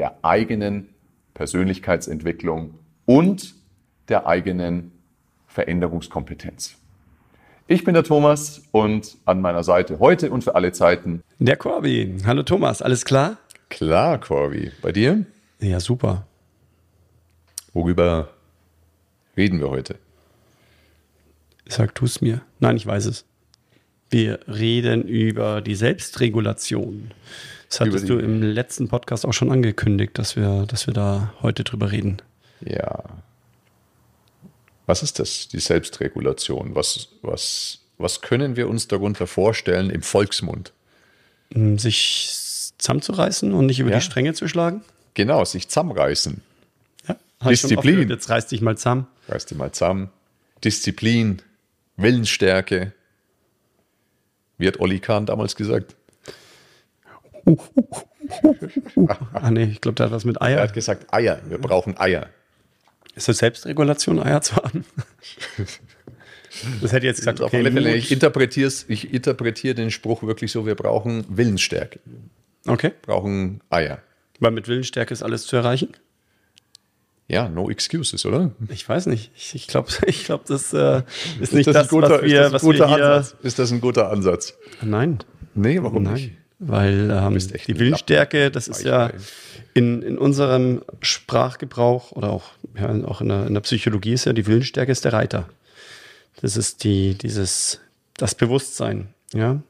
der eigenen Persönlichkeitsentwicklung und der eigenen Veränderungskompetenz. Ich bin der Thomas und an meiner Seite heute und für alle Zeiten der Corby. Hallo Thomas, alles klar? Klar, Corby. Bei dir? Ja, super. Worüber reden wir heute? Sag du es mir. Nein, ich weiß es. Wir reden über die Selbstregulation. Das hattest du im letzten Podcast auch schon angekündigt, dass wir, dass wir da heute drüber reden. Ja, was ist das, die Selbstregulation? Was, was, was können wir uns darunter vorstellen im Volksmund? Hm, sich zusammenzureißen und nicht über ja. die Stränge zu schlagen? Genau, sich zusammenreißen. Ja, Disziplin. Jetzt reiß dich mal zusammen. Reiß dich mal zusammen. Disziplin, Willensstärke. Wie hat Olli Kahn damals gesagt? Uh, uh, uh, ah, nee, ich glaube, der hat was mit Eier. Er hat gesagt Eier. Wir brauchen Eier. Ist das Selbstregulation, Eier zu haben? Das hätte jetzt gesagt, okay, Fälle, ich interpretiere ich interpretiere den Spruch wirklich so, wir brauchen Willensstärke. Okay. Brauchen Eier. Weil mit Willensstärke ist alles zu erreichen? Ja, no excuses, oder? Ich weiß nicht. Ich, ich glaube, ich glaub, das äh, ist nicht ist das, das guter, was wir, was wir hier... Ansatz? Ist das ein guter Ansatz? Nein. Nee, warum Nein. nicht? Weil ähm, die Willensstärke, das ist ja in, in unserem Sprachgebrauch oder auch, ja, auch in, der, in der Psychologie ist ja die Willensstärke ist der Reiter. Das ist die, dieses, das Bewusstsein, ja.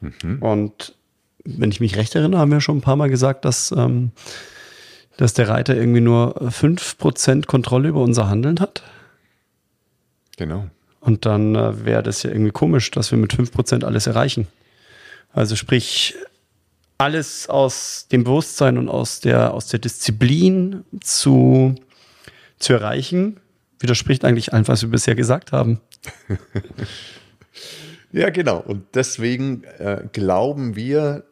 Mhm. Und wenn ich mich recht erinnere, haben wir schon ein paar Mal gesagt, dass, ähm, dass der Reiter irgendwie nur 5% Kontrolle über unser Handeln hat. Genau. Und dann äh, wäre das ja irgendwie komisch, dass wir mit 5% alles erreichen. Also sprich, alles aus dem Bewusstsein und aus der, aus der Disziplin zu, zu erreichen, widerspricht eigentlich allem, was wir bisher gesagt haben. ja, genau. Und deswegen äh, glauben wir,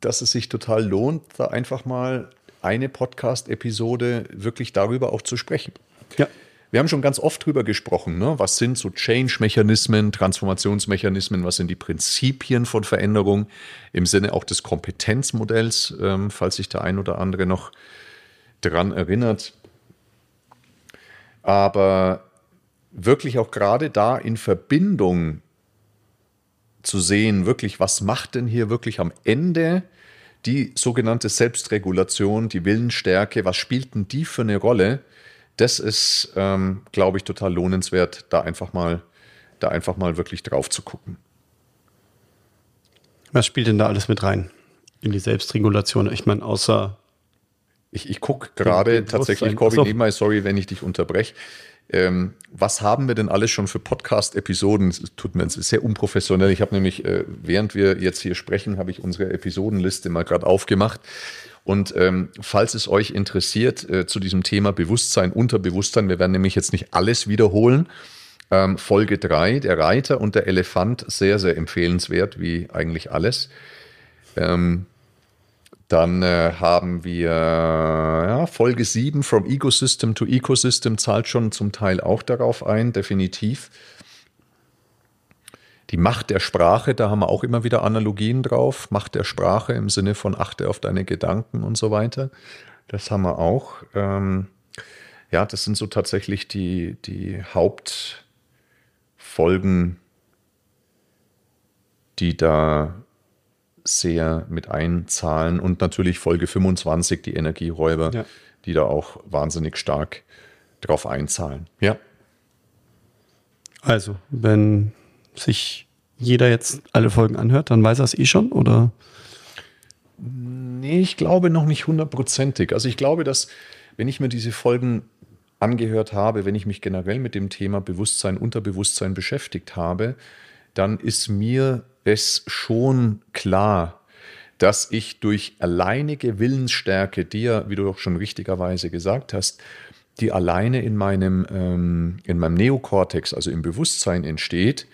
dass es sich total lohnt, da einfach mal eine Podcast-Episode wirklich darüber auch zu sprechen. Ja. Wir haben schon ganz oft drüber gesprochen, ne? was sind so Change-Mechanismen, Transformationsmechanismen, was sind die Prinzipien von Veränderung im Sinne auch des Kompetenzmodells, ähm, falls sich der ein oder andere noch daran erinnert. Aber wirklich auch gerade da in Verbindung zu sehen, wirklich, was macht denn hier wirklich am Ende die sogenannte Selbstregulation, die Willensstärke, was spielt denn die für eine Rolle? Das ist, ähm, glaube ich, total lohnenswert, da einfach mal, da einfach mal wirklich drauf zu gucken. Was spielt denn da alles mit rein in die Selbstregulation? Ich meine, außer. Ich, ich gucke gerade tatsächlich, Corby, nebenbei, sorry, wenn ich dich unterbreche. Ähm, was haben wir denn alles schon für Podcast-Episoden? Tut mir sehr unprofessionell. Ich habe nämlich, äh, während wir jetzt hier sprechen, habe ich unsere Episodenliste mal gerade aufgemacht. Und ähm, falls es euch interessiert äh, zu diesem Thema Bewusstsein, Unterbewusstsein, wir werden nämlich jetzt nicht alles wiederholen. Ähm, Folge 3, der Reiter und der Elefant, sehr, sehr empfehlenswert, wie eigentlich alles. Ähm, dann äh, haben wir ja, Folge 7, From Ecosystem to Ecosystem, zahlt schon zum Teil auch darauf ein, definitiv. Die Macht der Sprache, da haben wir auch immer wieder Analogien drauf. Macht der Sprache im Sinne von achte auf deine Gedanken und so weiter. Das haben wir auch. Ähm, ja, das sind so tatsächlich die, die Hauptfolgen, die da sehr mit einzahlen. Und natürlich Folge 25, die Energieräuber, ja. die da auch wahnsinnig stark drauf einzahlen. Ja. Also, wenn sich jeder jetzt alle Folgen anhört, dann weiß er es eh schon, oder? Nee, ich glaube noch nicht hundertprozentig. Also ich glaube, dass wenn ich mir diese Folgen angehört habe, wenn ich mich generell mit dem Thema Bewusstsein, Unterbewusstsein beschäftigt habe, dann ist mir es schon klar, dass ich durch alleinige Willensstärke, die ja, wie du doch schon richtigerweise gesagt hast, die alleine in meinem, ähm, in meinem Neokortex, also im Bewusstsein entsteht,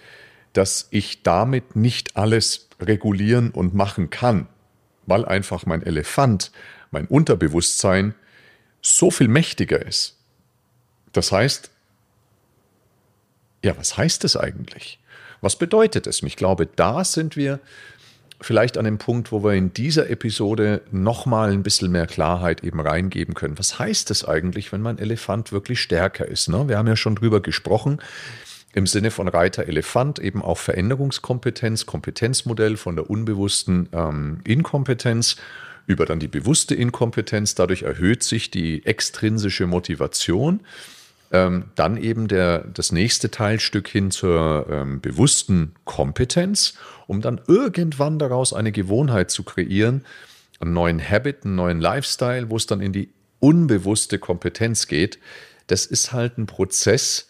dass ich damit nicht alles regulieren und machen kann, weil einfach mein Elefant, mein Unterbewusstsein so viel mächtiger ist. Das heißt, ja, was heißt es eigentlich? Was bedeutet es? Ich glaube, da sind wir vielleicht an dem Punkt, wo wir in dieser Episode nochmal ein bisschen mehr Klarheit eben reingeben können. Was heißt es eigentlich, wenn mein Elefant wirklich stärker ist? Ne? Wir haben ja schon drüber gesprochen im Sinne von Reiter Elefant eben auch Veränderungskompetenz, Kompetenzmodell von der unbewussten ähm, Inkompetenz über dann die bewusste Inkompetenz. Dadurch erhöht sich die extrinsische Motivation. Ähm, dann eben der, das nächste Teilstück hin zur ähm, bewussten Kompetenz, um dann irgendwann daraus eine Gewohnheit zu kreieren, einen neuen Habit, einen neuen Lifestyle, wo es dann in die unbewusste Kompetenz geht. Das ist halt ein Prozess,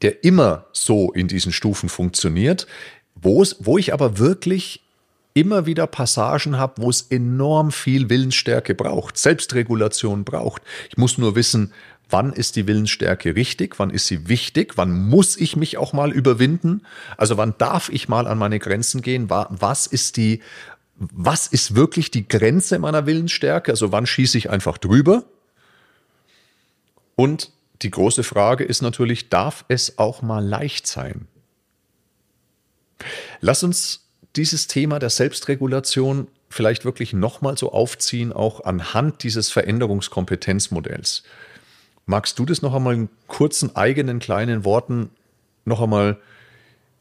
der immer so in diesen Stufen funktioniert, wo, ich aber wirklich immer wieder Passagen habe, wo es enorm viel Willensstärke braucht, Selbstregulation braucht. Ich muss nur wissen, wann ist die Willensstärke richtig, wann ist sie wichtig, wann muss ich mich auch mal überwinden, also wann darf ich mal an meine Grenzen gehen, was ist die, was ist wirklich die Grenze meiner Willensstärke, also wann schieße ich einfach drüber und die große Frage ist natürlich, darf es auch mal leicht sein? Lass uns dieses Thema der Selbstregulation vielleicht wirklich nochmal so aufziehen, auch anhand dieses Veränderungskompetenzmodells. Magst du das noch einmal in kurzen eigenen kleinen Worten noch einmal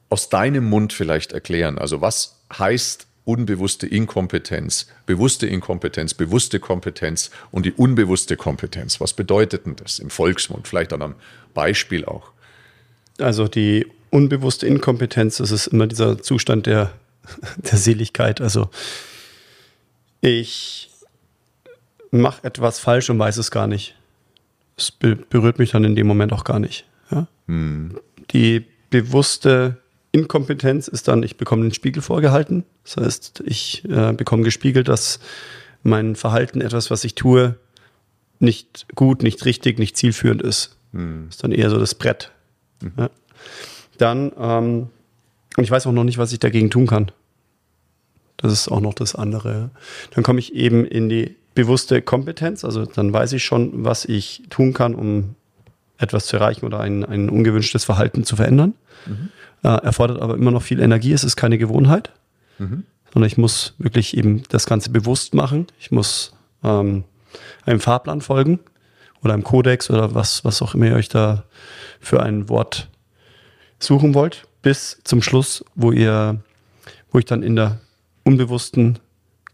aus deinem Mund vielleicht erklären? Also was heißt unbewusste Inkompetenz, bewusste Inkompetenz, bewusste Kompetenz und die unbewusste Kompetenz. Was bedeutet denn das im Volksmund? Vielleicht an einem Beispiel auch. Also die unbewusste Inkompetenz, das ist immer dieser Zustand der, der Seligkeit. Also ich mache etwas falsch und weiß es gar nicht. Es berührt mich dann in dem Moment auch gar nicht. Ja? Hm. Die bewusste Inkompetenz ist dann, ich bekomme den Spiegel vorgehalten. Das heißt, ich äh, bekomme gespiegelt, dass mein Verhalten, etwas, was ich tue, nicht gut, nicht richtig, nicht zielführend ist. Hm. Das ist dann eher so das Brett. Mhm. Ja. Dann, ähm, und ich weiß auch noch nicht, was ich dagegen tun kann. Das ist auch noch das andere. Dann komme ich eben in die bewusste Kompetenz. Also dann weiß ich schon, was ich tun kann, um etwas zu erreichen oder ein, ein ungewünschtes Verhalten zu verändern. Mhm. Äh, erfordert aber immer noch viel Energie. Es ist keine Gewohnheit, mhm. sondern ich muss wirklich eben das Ganze bewusst machen. Ich muss ähm, einem Fahrplan folgen oder einem Kodex oder was, was auch immer ihr euch da für ein Wort suchen wollt, bis zum Schluss, wo ihr, wo ich dann in der unbewussten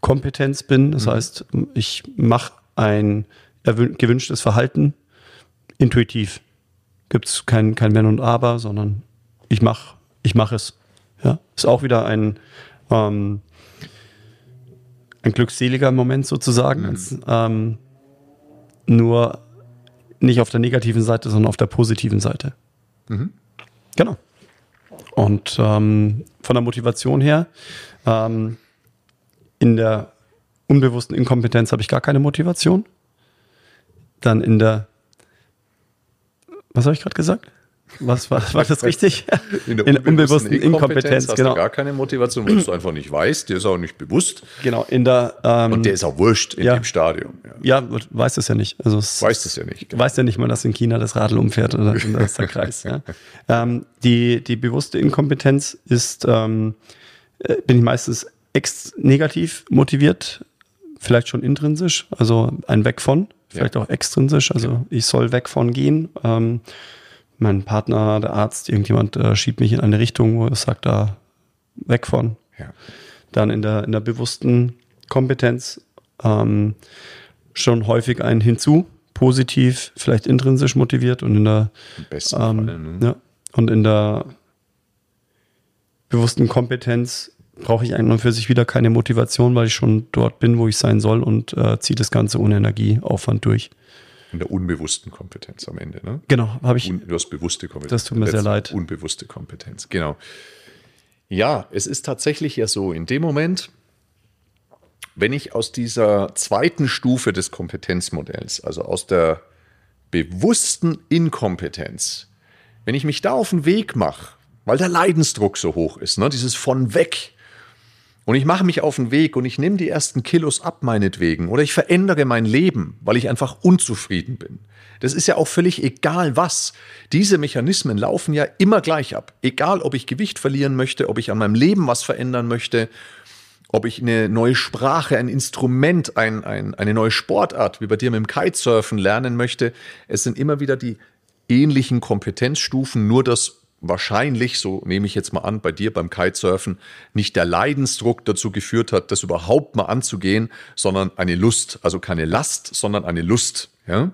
Kompetenz bin. Das mhm. heißt, ich mache ein gewünschtes Verhalten intuitiv. Gibt es kein, kein Wenn und Aber, sondern ich mache ich mache es. Ja, ist auch wieder ein, ähm, ein glückseliger Moment sozusagen. Mhm. Als, ähm, nur nicht auf der negativen Seite, sondern auf der positiven Seite. Mhm. Genau. Und ähm, von der Motivation her, ähm, in der unbewussten Inkompetenz habe ich gar keine Motivation. Dann in der, was habe ich gerade gesagt? Was war, war das richtig? In der, In unbewussten, Inkompetenz, Inkompetenz hast genau. du gar keine Motivation, weil du einfach nicht weißt, dir ist auch nicht bewusst. Genau, in der ähm, Und der ist auch wurscht in ja, dem Stadium. Ja, ja weiß es ja nicht. Also es weiß es ja nicht. Genau. Weiß ja nicht mal, dass in China das Radl umfährt oder das ist der Kreis. ja. ähm, die, die bewusste Inkompetenz ist, ähm, äh, bin ich meistens ex negativ motiviert, vielleicht schon intrinsisch, also ein Weg von, vielleicht auch extrinsisch, also ich soll weg von gehen. Ähm, mein Partner, der Arzt, irgendjemand äh, schiebt mich in eine Richtung, wo er sagt, da weg von. Ja. Dann in der, in der bewussten Kompetenz ähm, schon häufig ein hinzu, positiv, vielleicht intrinsisch motiviert und in der ähm, Fall, ne? ja, und in der bewussten Kompetenz brauche ich eigentlich für sich wieder keine Motivation, weil ich schon dort bin, wo ich sein soll und äh, ziehe das Ganze ohne Energieaufwand durch. In der unbewussten Kompetenz am Ende, ne? Genau, habe ich. Un, du hast bewusste Kompetenz. Das tut mir sehr leid. Unbewusste Kompetenz, genau. Ja, es ist tatsächlich ja so, in dem Moment, wenn ich aus dieser zweiten Stufe des Kompetenzmodells, also aus der bewussten Inkompetenz, wenn ich mich da auf den Weg mache, weil der Leidensdruck so hoch ist, ne, dieses von weg, und ich mache mich auf den Weg und ich nehme die ersten Kilos ab meinetwegen oder ich verändere mein Leben, weil ich einfach unzufrieden bin. Das ist ja auch völlig egal was. Diese Mechanismen laufen ja immer gleich ab. Egal, ob ich Gewicht verlieren möchte, ob ich an meinem Leben was verändern möchte, ob ich eine neue Sprache, ein Instrument, ein, ein, eine neue Sportart, wie bei dir mit dem Kitesurfen lernen möchte. Es sind immer wieder die ähnlichen Kompetenzstufen, nur das wahrscheinlich, so nehme ich jetzt mal an, bei dir beim Kitesurfen nicht der Leidensdruck dazu geführt hat, das überhaupt mal anzugehen, sondern eine Lust, also keine Last, sondern eine Lust. Ja?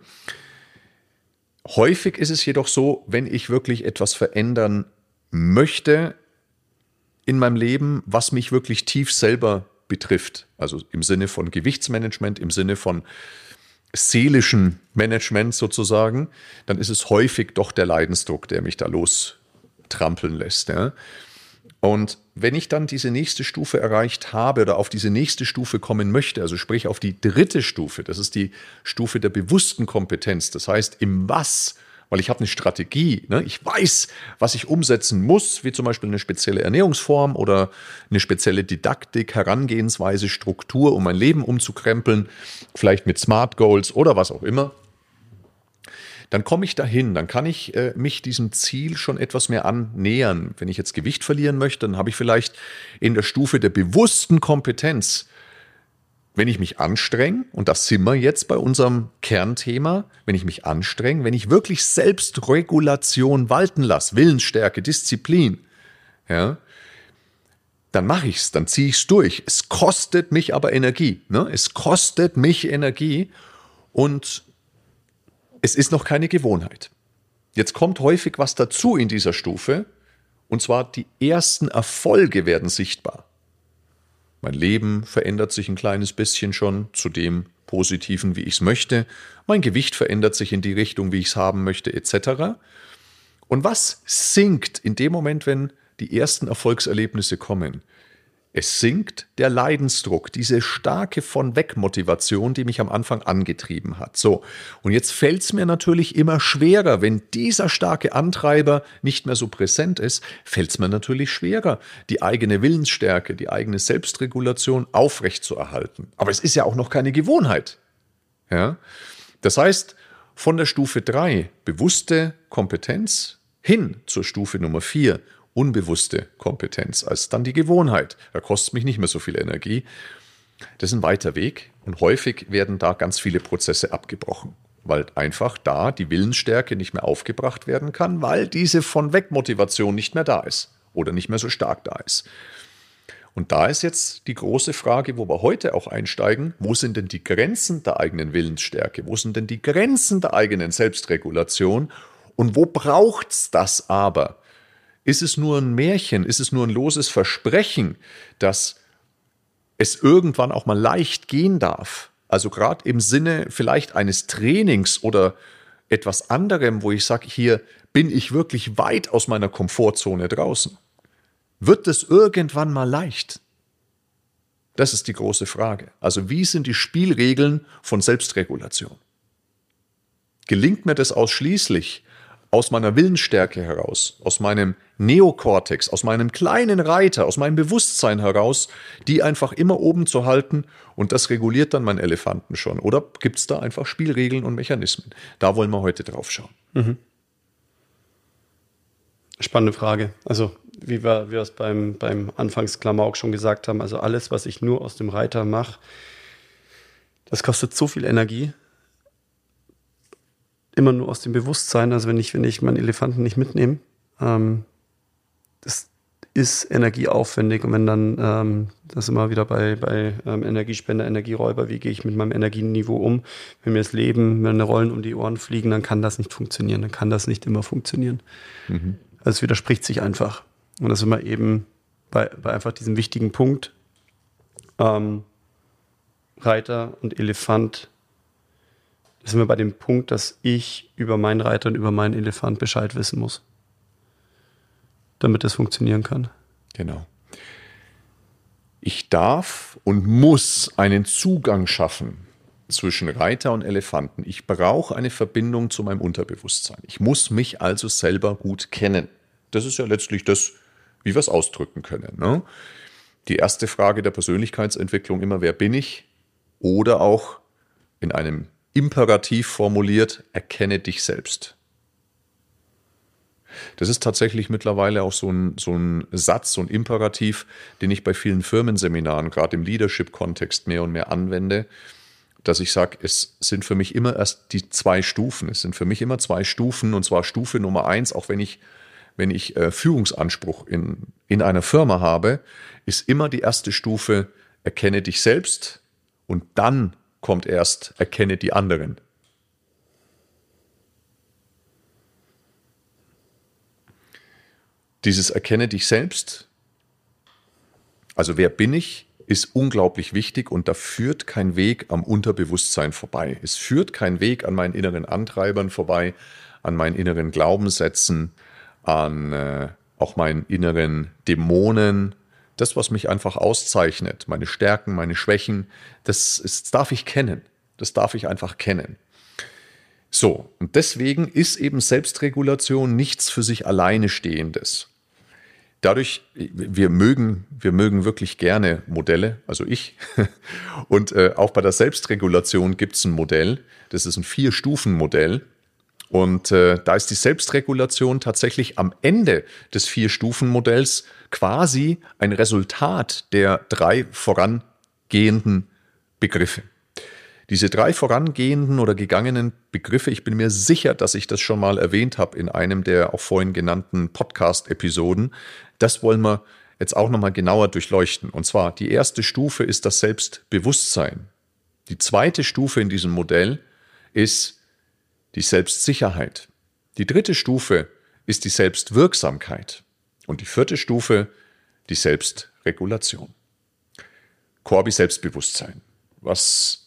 Häufig ist es jedoch so, wenn ich wirklich etwas verändern möchte in meinem Leben, was mich wirklich tief selber betrifft, also im Sinne von Gewichtsmanagement, im Sinne von seelischen Management sozusagen, dann ist es häufig doch der Leidensdruck, der mich da los trampeln lässt. Ja? Und wenn ich dann diese nächste Stufe erreicht habe oder auf diese nächste Stufe kommen möchte, also sprich auf die dritte Stufe, das ist die Stufe der bewussten Kompetenz, das heißt im Was, weil ich habe eine Strategie, ne? ich weiß, was ich umsetzen muss, wie zum Beispiel eine spezielle Ernährungsform oder eine spezielle Didaktik, Herangehensweise, Struktur, um mein Leben umzukrempeln, vielleicht mit Smart Goals oder was auch immer dann komme ich dahin, dann kann ich äh, mich diesem Ziel schon etwas mehr annähern. Wenn ich jetzt Gewicht verlieren möchte, dann habe ich vielleicht in der Stufe der bewussten Kompetenz, wenn ich mich anstrenge, und das sind wir jetzt bei unserem Kernthema, wenn ich mich anstrenge, wenn ich wirklich Selbstregulation walten lasse, Willensstärke, Disziplin, ja, dann mache ich es, dann ziehe ich es durch. Es kostet mich aber Energie. Ne? Es kostet mich Energie und es ist noch keine Gewohnheit. Jetzt kommt häufig was dazu in dieser Stufe, und zwar die ersten Erfolge werden sichtbar. Mein Leben verändert sich ein kleines bisschen schon zu dem Positiven, wie ich es möchte. Mein Gewicht verändert sich in die Richtung, wie ich es haben möchte, etc. Und was sinkt in dem Moment, wenn die ersten Erfolgserlebnisse kommen? Es sinkt der Leidensdruck, diese starke von weg Motivation, die mich am Anfang angetrieben hat. So, und jetzt fällt es mir natürlich immer schwerer, wenn dieser starke Antreiber nicht mehr so präsent ist, fällt es mir natürlich schwerer, die eigene Willensstärke, die eigene Selbstregulation aufrechtzuerhalten. Aber es ist ja auch noch keine Gewohnheit. Ja? Das heißt, von der Stufe 3, bewusste Kompetenz, hin zur Stufe Nummer 4, unbewusste Kompetenz als dann die Gewohnheit. Da kostet mich nicht mehr so viel Energie. Das ist ein weiter Weg und häufig werden da ganz viele Prozesse abgebrochen, weil einfach da die Willensstärke nicht mehr aufgebracht werden kann, weil diese von weg Motivation nicht mehr da ist oder nicht mehr so stark da ist. Und da ist jetzt die große Frage, wo wir heute auch einsteigen, wo sind denn die Grenzen der eigenen Willensstärke? Wo sind denn die Grenzen der eigenen Selbstregulation? Und wo braucht es das aber? Ist es nur ein Märchen? Ist es nur ein loses Versprechen, dass es irgendwann auch mal leicht gehen darf? Also gerade im Sinne vielleicht eines Trainings oder etwas anderem, wo ich sage, hier bin ich wirklich weit aus meiner Komfortzone draußen. Wird es irgendwann mal leicht? Das ist die große Frage. Also wie sind die Spielregeln von Selbstregulation? Gelingt mir das ausschließlich aus meiner Willensstärke heraus, aus meinem Neokortex, aus meinem kleinen Reiter, aus meinem Bewusstsein heraus, die einfach immer oben zu halten und das reguliert dann meinen Elefanten schon. Oder gibt es da einfach Spielregeln und Mechanismen? Da wollen wir heute drauf schauen. Mhm. Spannende Frage. Also, wie wir, wir es beim, beim Anfangsklammer auch schon gesagt haben, also alles, was ich nur aus dem Reiter mache, das kostet so viel Energie immer nur aus dem Bewusstsein, also wenn ich, wenn ich meinen Elefanten nicht mitnehme, ähm, das ist energieaufwendig und wenn dann, ähm, das immer wieder bei, bei ähm, Energiespender, Energieräuber, wie gehe ich mit meinem Energieniveau um, wenn mir das Leben, wenn eine Rollen um die Ohren fliegen, dann kann das nicht funktionieren, dann kann das nicht immer funktionieren. Mhm. Also es widerspricht sich einfach. Und das ist immer eben bei, bei einfach diesem wichtigen Punkt, ähm, Reiter und Elefant sind wir bei dem Punkt, dass ich über meinen Reiter und über meinen Elefant Bescheid wissen muss, damit das funktionieren kann. Genau. Ich darf und muss einen Zugang schaffen zwischen Reiter und Elefanten. Ich brauche eine Verbindung zu meinem Unterbewusstsein. Ich muss mich also selber gut kennen. Das ist ja letztlich das, wie wir es ausdrücken können. Ne? Die erste Frage der Persönlichkeitsentwicklung immer, wer bin ich? Oder auch in einem Imperativ formuliert, erkenne dich selbst. Das ist tatsächlich mittlerweile auch so ein, so ein Satz, so ein Imperativ, den ich bei vielen Firmenseminaren, gerade im Leadership-Kontext, mehr und mehr anwende, dass ich sage, es sind für mich immer erst die zwei Stufen. Es sind für mich immer zwei Stufen und zwar Stufe Nummer eins, auch wenn ich, wenn ich äh, Führungsanspruch in, in einer Firma habe, ist immer die erste Stufe, erkenne dich selbst und dann kommt erst, erkenne die anderen. Dieses Erkenne dich selbst, also wer bin ich, ist unglaublich wichtig und da führt kein Weg am Unterbewusstsein vorbei. Es führt kein Weg an meinen inneren Antreibern vorbei, an meinen inneren Glaubenssätzen, an äh, auch meinen inneren Dämonen. Das, was mich einfach auszeichnet, meine Stärken, meine Schwächen, das, ist, das darf ich kennen. Das darf ich einfach kennen. So, und deswegen ist eben Selbstregulation nichts für sich alleine stehendes dadurch, wir mögen, wir mögen wirklich gerne Modelle, also ich. Und äh, auch bei der Selbstregulation gibt es ein Modell, das ist ein Vier-Stufen-Modell. Und äh, da ist die Selbstregulation tatsächlich am Ende des Vier-Stufen-Modells quasi ein Resultat der drei vorangehenden Begriffe. Diese drei vorangehenden oder gegangenen Begriffe, ich bin mir sicher, dass ich das schon mal erwähnt habe in einem der auch vorhin genannten Podcast-Episoden, das wollen wir jetzt auch nochmal genauer durchleuchten. Und zwar, die erste Stufe ist das Selbstbewusstsein. Die zweite Stufe in diesem Modell ist die Selbstsicherheit. Die dritte Stufe ist die Selbstwirksamkeit. Und die vierte Stufe die Selbstregulation. Corby Selbstbewusstsein. Was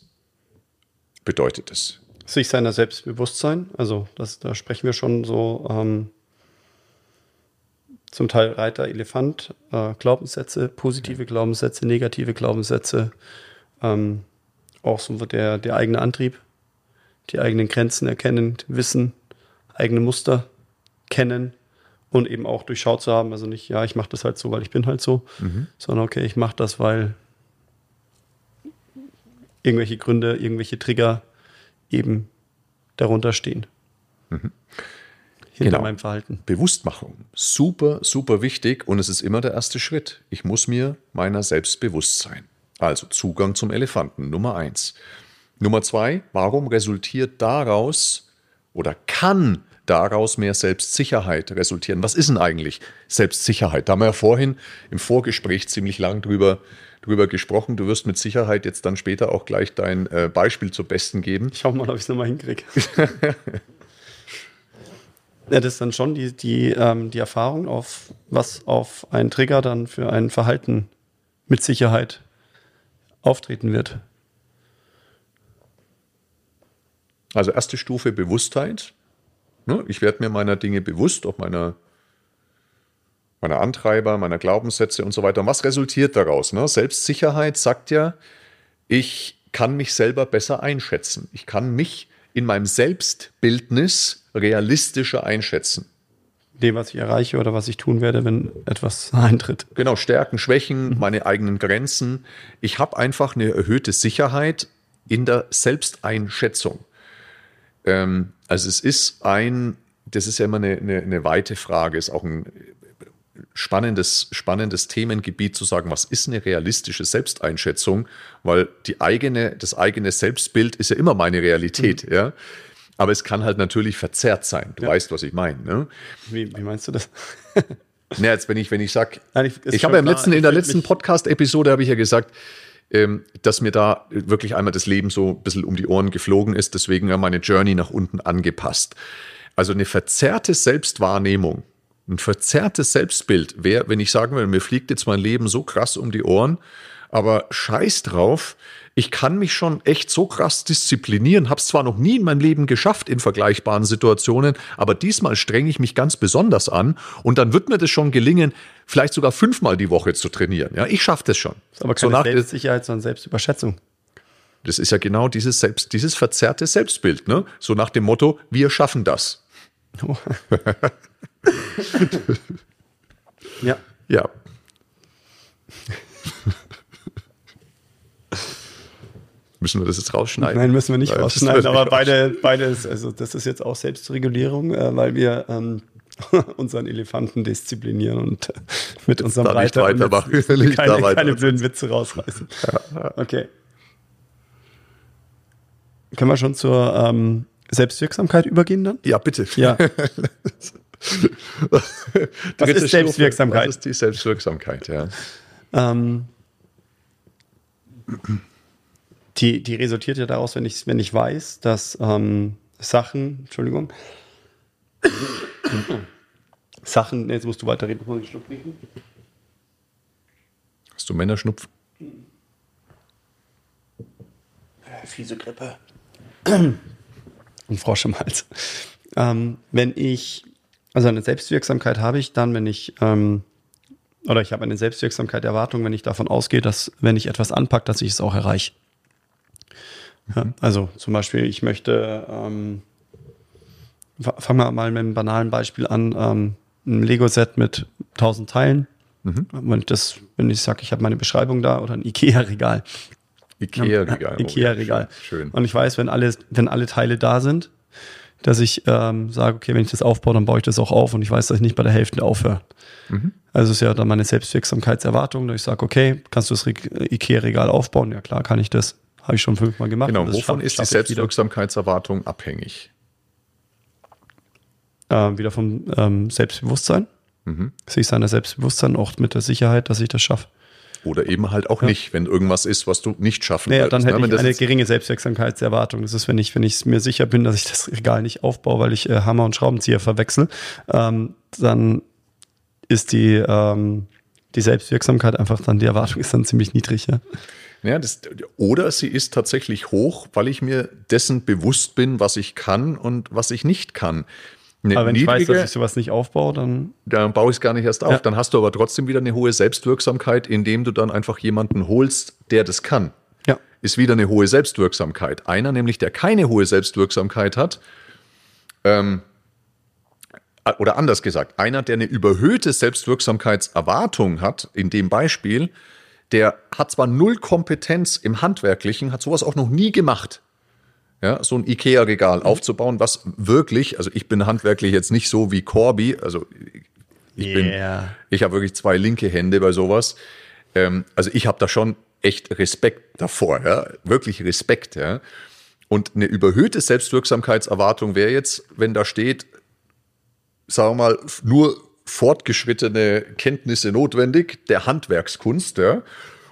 bedeutet es? Sich seiner Selbstbewusstsein, also das, da sprechen wir schon so ähm, zum Teil Reiter, Elefant, äh, Glaubenssätze, positive Glaubenssätze, negative Glaubenssätze, ähm, auch so der, der eigene Antrieb, die eigenen Grenzen erkennen, wissen, eigene Muster kennen und eben auch durchschaut zu haben. Also nicht, ja, ich mache das halt so, weil ich bin halt so, mhm. sondern okay, ich mache das, weil irgendwelche Gründe, irgendwelche Trigger eben darunter stehen. Mhm. Hinter genau. meinem Verhalten. Bewusstmachung. Super, super wichtig und es ist immer der erste Schritt. Ich muss mir meiner selbst bewusst sein. Also Zugang zum Elefanten, Nummer eins. Nummer zwei, warum resultiert daraus oder kann daraus mehr Selbstsicherheit resultieren? Was ist denn eigentlich Selbstsicherheit? Da haben wir ja vorhin im Vorgespräch ziemlich lang drüber drüber gesprochen. Du wirst mit Sicherheit jetzt dann später auch gleich dein äh, Beispiel zum Besten geben. Ich hoffe mal, ob ich es nochmal hinkriege. ja, das ist dann schon die, die, ähm, die Erfahrung, auf was auf einen Trigger dann für ein Verhalten mit Sicherheit auftreten wird. Also erste Stufe Bewusstheit. Ne, ich werde mir meiner Dinge bewusst, auch meiner meiner Antreiber, meiner Glaubenssätze und so weiter. Und was resultiert daraus? Ne? Selbstsicherheit sagt ja, ich kann mich selber besser einschätzen. Ich kann mich in meinem Selbstbildnis realistischer einschätzen. Dem, was ich erreiche oder was ich tun werde, wenn etwas eintritt. Genau, Stärken, Schwächen, mhm. meine eigenen Grenzen. Ich habe einfach eine erhöhte Sicherheit in der Selbsteinschätzung. Ähm, also es ist ein, das ist ja immer eine, eine, eine weite Frage, ist auch ein spannendes, spannendes Themengebiet zu sagen, was ist eine realistische Selbsteinschätzung, weil die eigene, das eigene Selbstbild ist ja immer meine Realität, mhm. ja. Aber es kann halt natürlich verzerrt sein. Du ja. weißt, was ich meine. Ne? Wie, wie meinst du das? Na, jetzt, wenn ich, wenn ich sage, ich, ich habe ja im letzten, in der letzten Podcast-Episode habe ich ja gesagt, ähm, dass mir da wirklich einmal das Leben so ein bisschen um die Ohren geflogen ist, deswegen ja meine Journey nach unten angepasst. Also eine verzerrte Selbstwahrnehmung ein verzerrtes Selbstbild wäre, wenn ich sagen würde, mir fliegt jetzt mein Leben so krass um die Ohren, aber scheiß drauf, ich kann mich schon echt so krass disziplinieren, habe es zwar noch nie in meinem Leben geschafft in vergleichbaren Situationen, aber diesmal strenge ich mich ganz besonders an und dann wird mir das schon gelingen, vielleicht sogar fünfmal die Woche zu trainieren. Ja, ich schaffe das schon. Das ist aber keine so Selbstsicherheit, sondern Selbstüberschätzung. Das ist ja genau dieses, Selbst, dieses verzerrte Selbstbild, ne? So nach dem Motto, wir schaffen das. Oh. ja. Ja. Müssen wir das jetzt rausschneiden? Nein, müssen wir nicht rausschneiden, aber beide, beides, also das ist jetzt auch Selbstregulierung, äh, weil wir ähm, unseren Elefanten disziplinieren und äh, mit unserem Reiter weitermachen. Keine, keine, keine blöden Witze rausreißen. Okay. Können wir schon zur ähm, Selbstwirksamkeit übergehen dann? Ja, bitte. Ja. Was ist Selbstwirksamkeit? Was ist die Selbstwirksamkeit, ja. Ähm, die, die resultiert ja daraus, wenn ich, wenn ich weiß, dass ähm, Sachen, Entschuldigung, Sachen, jetzt musst du weiterreden, muss ich Schluck trinken. Hast du Männerschnupfen? Fiese Grippe. Und Frosch im Hals. Ähm, wenn ich, also eine Selbstwirksamkeit habe ich dann, wenn ich, ähm, oder ich habe eine Selbstwirksamkeit Erwartung, wenn ich davon ausgehe, dass wenn ich etwas anpacke, dass ich es auch erreiche. Ja, also zum Beispiel, ich möchte, ähm, fangen wir mal mit einem banalen Beispiel an, ähm, ein Lego-Set mit 1000 Teilen. Mhm. Wenn ich das, wenn ich sage, ich habe meine Beschreibung da oder ein Ikea-Regal. Ikea-Regal. Ikea-Regal. Schön. Und ich weiß, wenn alle, wenn alle Teile da sind, dass ich ähm, sage, okay, wenn ich das aufbaue, dann baue ich das auch auf und ich weiß, dass ich nicht bei der Hälfte aufhöre. Mhm. Also ist ja dann meine Selbstwirksamkeitserwartung, dass ich sage, okay, kannst du das Ikea-Regal aufbauen? Ja klar, kann ich das. Habe ich schon fünfmal gemacht. Genau, wovon ist die Selbstwirksamkeitserwartung abhängig? Äh, wieder vom ähm, Selbstbewusstsein. Mhm. Sich seiner Selbstbewusstsein auch mit der Sicherheit, dass ich das schaffe. Oder eben halt auch ja. nicht, wenn irgendwas ist, was du nicht schaffen naja, dann hätte ne? ich eine geringe Selbstwirksamkeitserwartung. Das ist, wenn ich, wenn ich mir sicher bin, dass ich das Regal nicht aufbaue, weil ich äh, Hammer und Schraubenzieher verwechsel, ähm, dann ist die, ähm, die Selbstwirksamkeit einfach dann, die Erwartung ist dann ziemlich niedrig. Ja. Ja, das, oder sie ist tatsächlich hoch, weil ich mir dessen bewusst bin, was ich kann und was ich nicht kann. Eine aber wenn ich weiß, dass ich sowas nicht aufbaue, dann. Dann baue ich es gar nicht erst auf. Ja. Dann hast du aber trotzdem wieder eine hohe Selbstwirksamkeit, indem du dann einfach jemanden holst, der das kann. Ja. Ist wieder eine hohe Selbstwirksamkeit. Einer, nämlich, der keine hohe Selbstwirksamkeit hat, ähm, oder anders gesagt, einer, der eine überhöhte Selbstwirksamkeitserwartung hat, in dem Beispiel, der hat zwar null Kompetenz im Handwerklichen, hat sowas auch noch nie gemacht. Ja, so ein Ikea-Regal mhm. aufzubauen, was wirklich, also ich bin handwerklich jetzt nicht so wie Corby, also ich yeah. bin, ich habe wirklich zwei linke Hände bei sowas. Ähm, also ich habe da schon echt Respekt davor, ja, wirklich Respekt, ja. Und eine überhöhte Selbstwirksamkeitserwartung wäre jetzt, wenn da steht, sagen wir mal, nur fortgeschrittene Kenntnisse notwendig der Handwerkskunst, ja.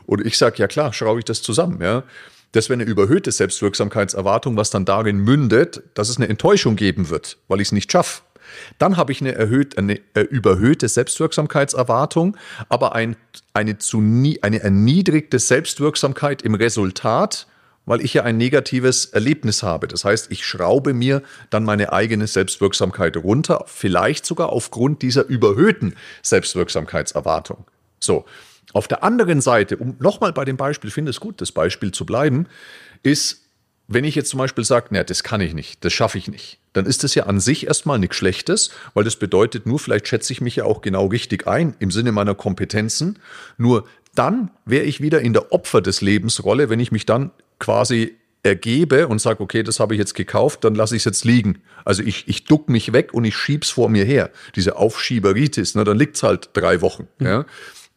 Und ich sage, ja klar, schraube ich das zusammen, ja. Das wäre eine überhöhte Selbstwirksamkeitserwartung, was dann darin mündet, dass es eine Enttäuschung geben wird, weil ich es nicht schaffe. Dann habe ich eine, erhöht, eine äh, überhöhte Selbstwirksamkeitserwartung, aber ein, eine, zu nie, eine erniedrigte Selbstwirksamkeit im Resultat, weil ich ja ein negatives Erlebnis habe. Das heißt, ich schraube mir dann meine eigene Selbstwirksamkeit runter, vielleicht sogar aufgrund dieser überhöhten Selbstwirksamkeitserwartung. So. Auf der anderen Seite, um nochmal bei dem Beispiel, finde es gut, das Beispiel zu bleiben, ist, wenn ich jetzt zum Beispiel sage, naja, das kann ich nicht, das schaffe ich nicht, dann ist das ja an sich erstmal nichts Schlechtes, weil das bedeutet nur, vielleicht schätze ich mich ja auch genau richtig ein im Sinne meiner Kompetenzen. Nur dann wäre ich wieder in der Opfer des Lebensrolle, wenn ich mich dann quasi ergebe und sage, okay, das habe ich jetzt gekauft, dann lasse ich es jetzt liegen. Also ich, ich duck mich weg und ich schieb's vor mir her. Diese Aufschieberitis, ne, dann liegt's halt drei Wochen. Mhm. Ja.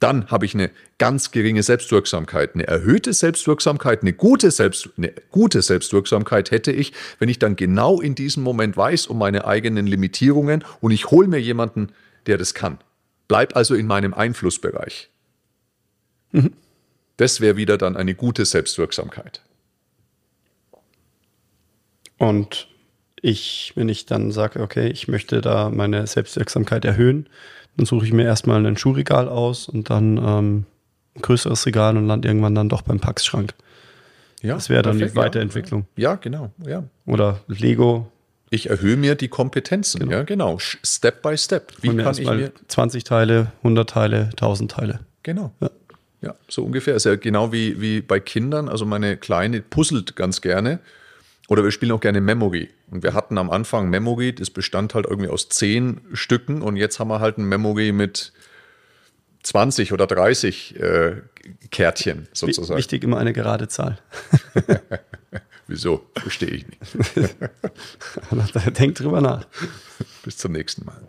Dann habe ich eine ganz geringe Selbstwirksamkeit. Eine erhöhte Selbstwirksamkeit, eine gute, Selbst, eine gute Selbstwirksamkeit hätte ich, wenn ich dann genau in diesem Moment weiß um meine eigenen Limitierungen und ich hole mir jemanden, der das kann. Bleib also in meinem Einflussbereich. Mhm. Das wäre wieder dann eine gute Selbstwirksamkeit. Und ich, wenn ich dann sage, okay, ich möchte da meine Selbstwirksamkeit erhöhen, dann suche ich mir erstmal ein Schuhregal aus und dann ähm, ein größeres Regal und lande irgendwann dann doch beim Packschrank. Ja, das wäre dann perfekt, die Weiterentwicklung. Ja, genau. Ja. Oder Lego. Ich erhöhe mir die Kompetenzen. Genau. Ja, genau. Step by Step. Wie kann ich mir 20 Teile, 100 Teile, 1000 Teile. Genau. Ja. ja, so ungefähr. Ist ja genau wie, wie bei Kindern. Also meine Kleine puzzelt ganz gerne. Oder wir spielen auch gerne Memory. Und wir hatten am Anfang Memory, das bestand halt irgendwie aus zehn Stücken. Und jetzt haben wir halt ein Memory mit 20 oder 30 äh, Kärtchen sozusagen. Wichtig immer eine gerade Zahl. Wieso? Verstehe ich nicht. Denk drüber nach. Bis zum nächsten Mal.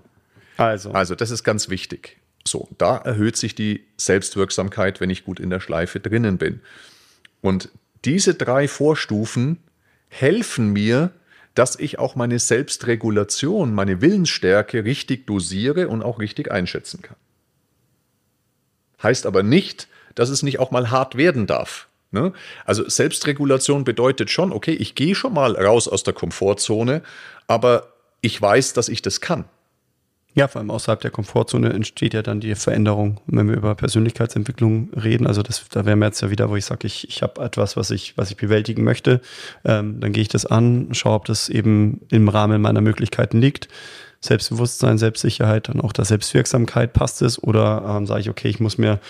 Also. Also, das ist ganz wichtig. So, da erhöht sich die Selbstwirksamkeit, wenn ich gut in der Schleife drinnen bin. Und diese drei Vorstufen helfen mir, dass ich auch meine Selbstregulation, meine Willensstärke richtig dosiere und auch richtig einschätzen kann. Heißt aber nicht, dass es nicht auch mal hart werden darf. Ne? Also Selbstregulation bedeutet schon, okay, ich gehe schon mal raus aus der Komfortzone, aber ich weiß, dass ich das kann. Ja, vor allem außerhalb der Komfortzone entsteht ja dann die Veränderung. Wenn wir über Persönlichkeitsentwicklung reden, also das, da wären wir jetzt ja wieder, wo ich sage, ich, ich habe etwas, was ich, was ich bewältigen möchte, ähm, dann gehe ich das an, schaue, ob das eben im Rahmen meiner Möglichkeiten liegt. Selbstbewusstsein, Selbstsicherheit und auch der Selbstwirksamkeit passt es? Oder ähm, sage ich, okay, ich muss mir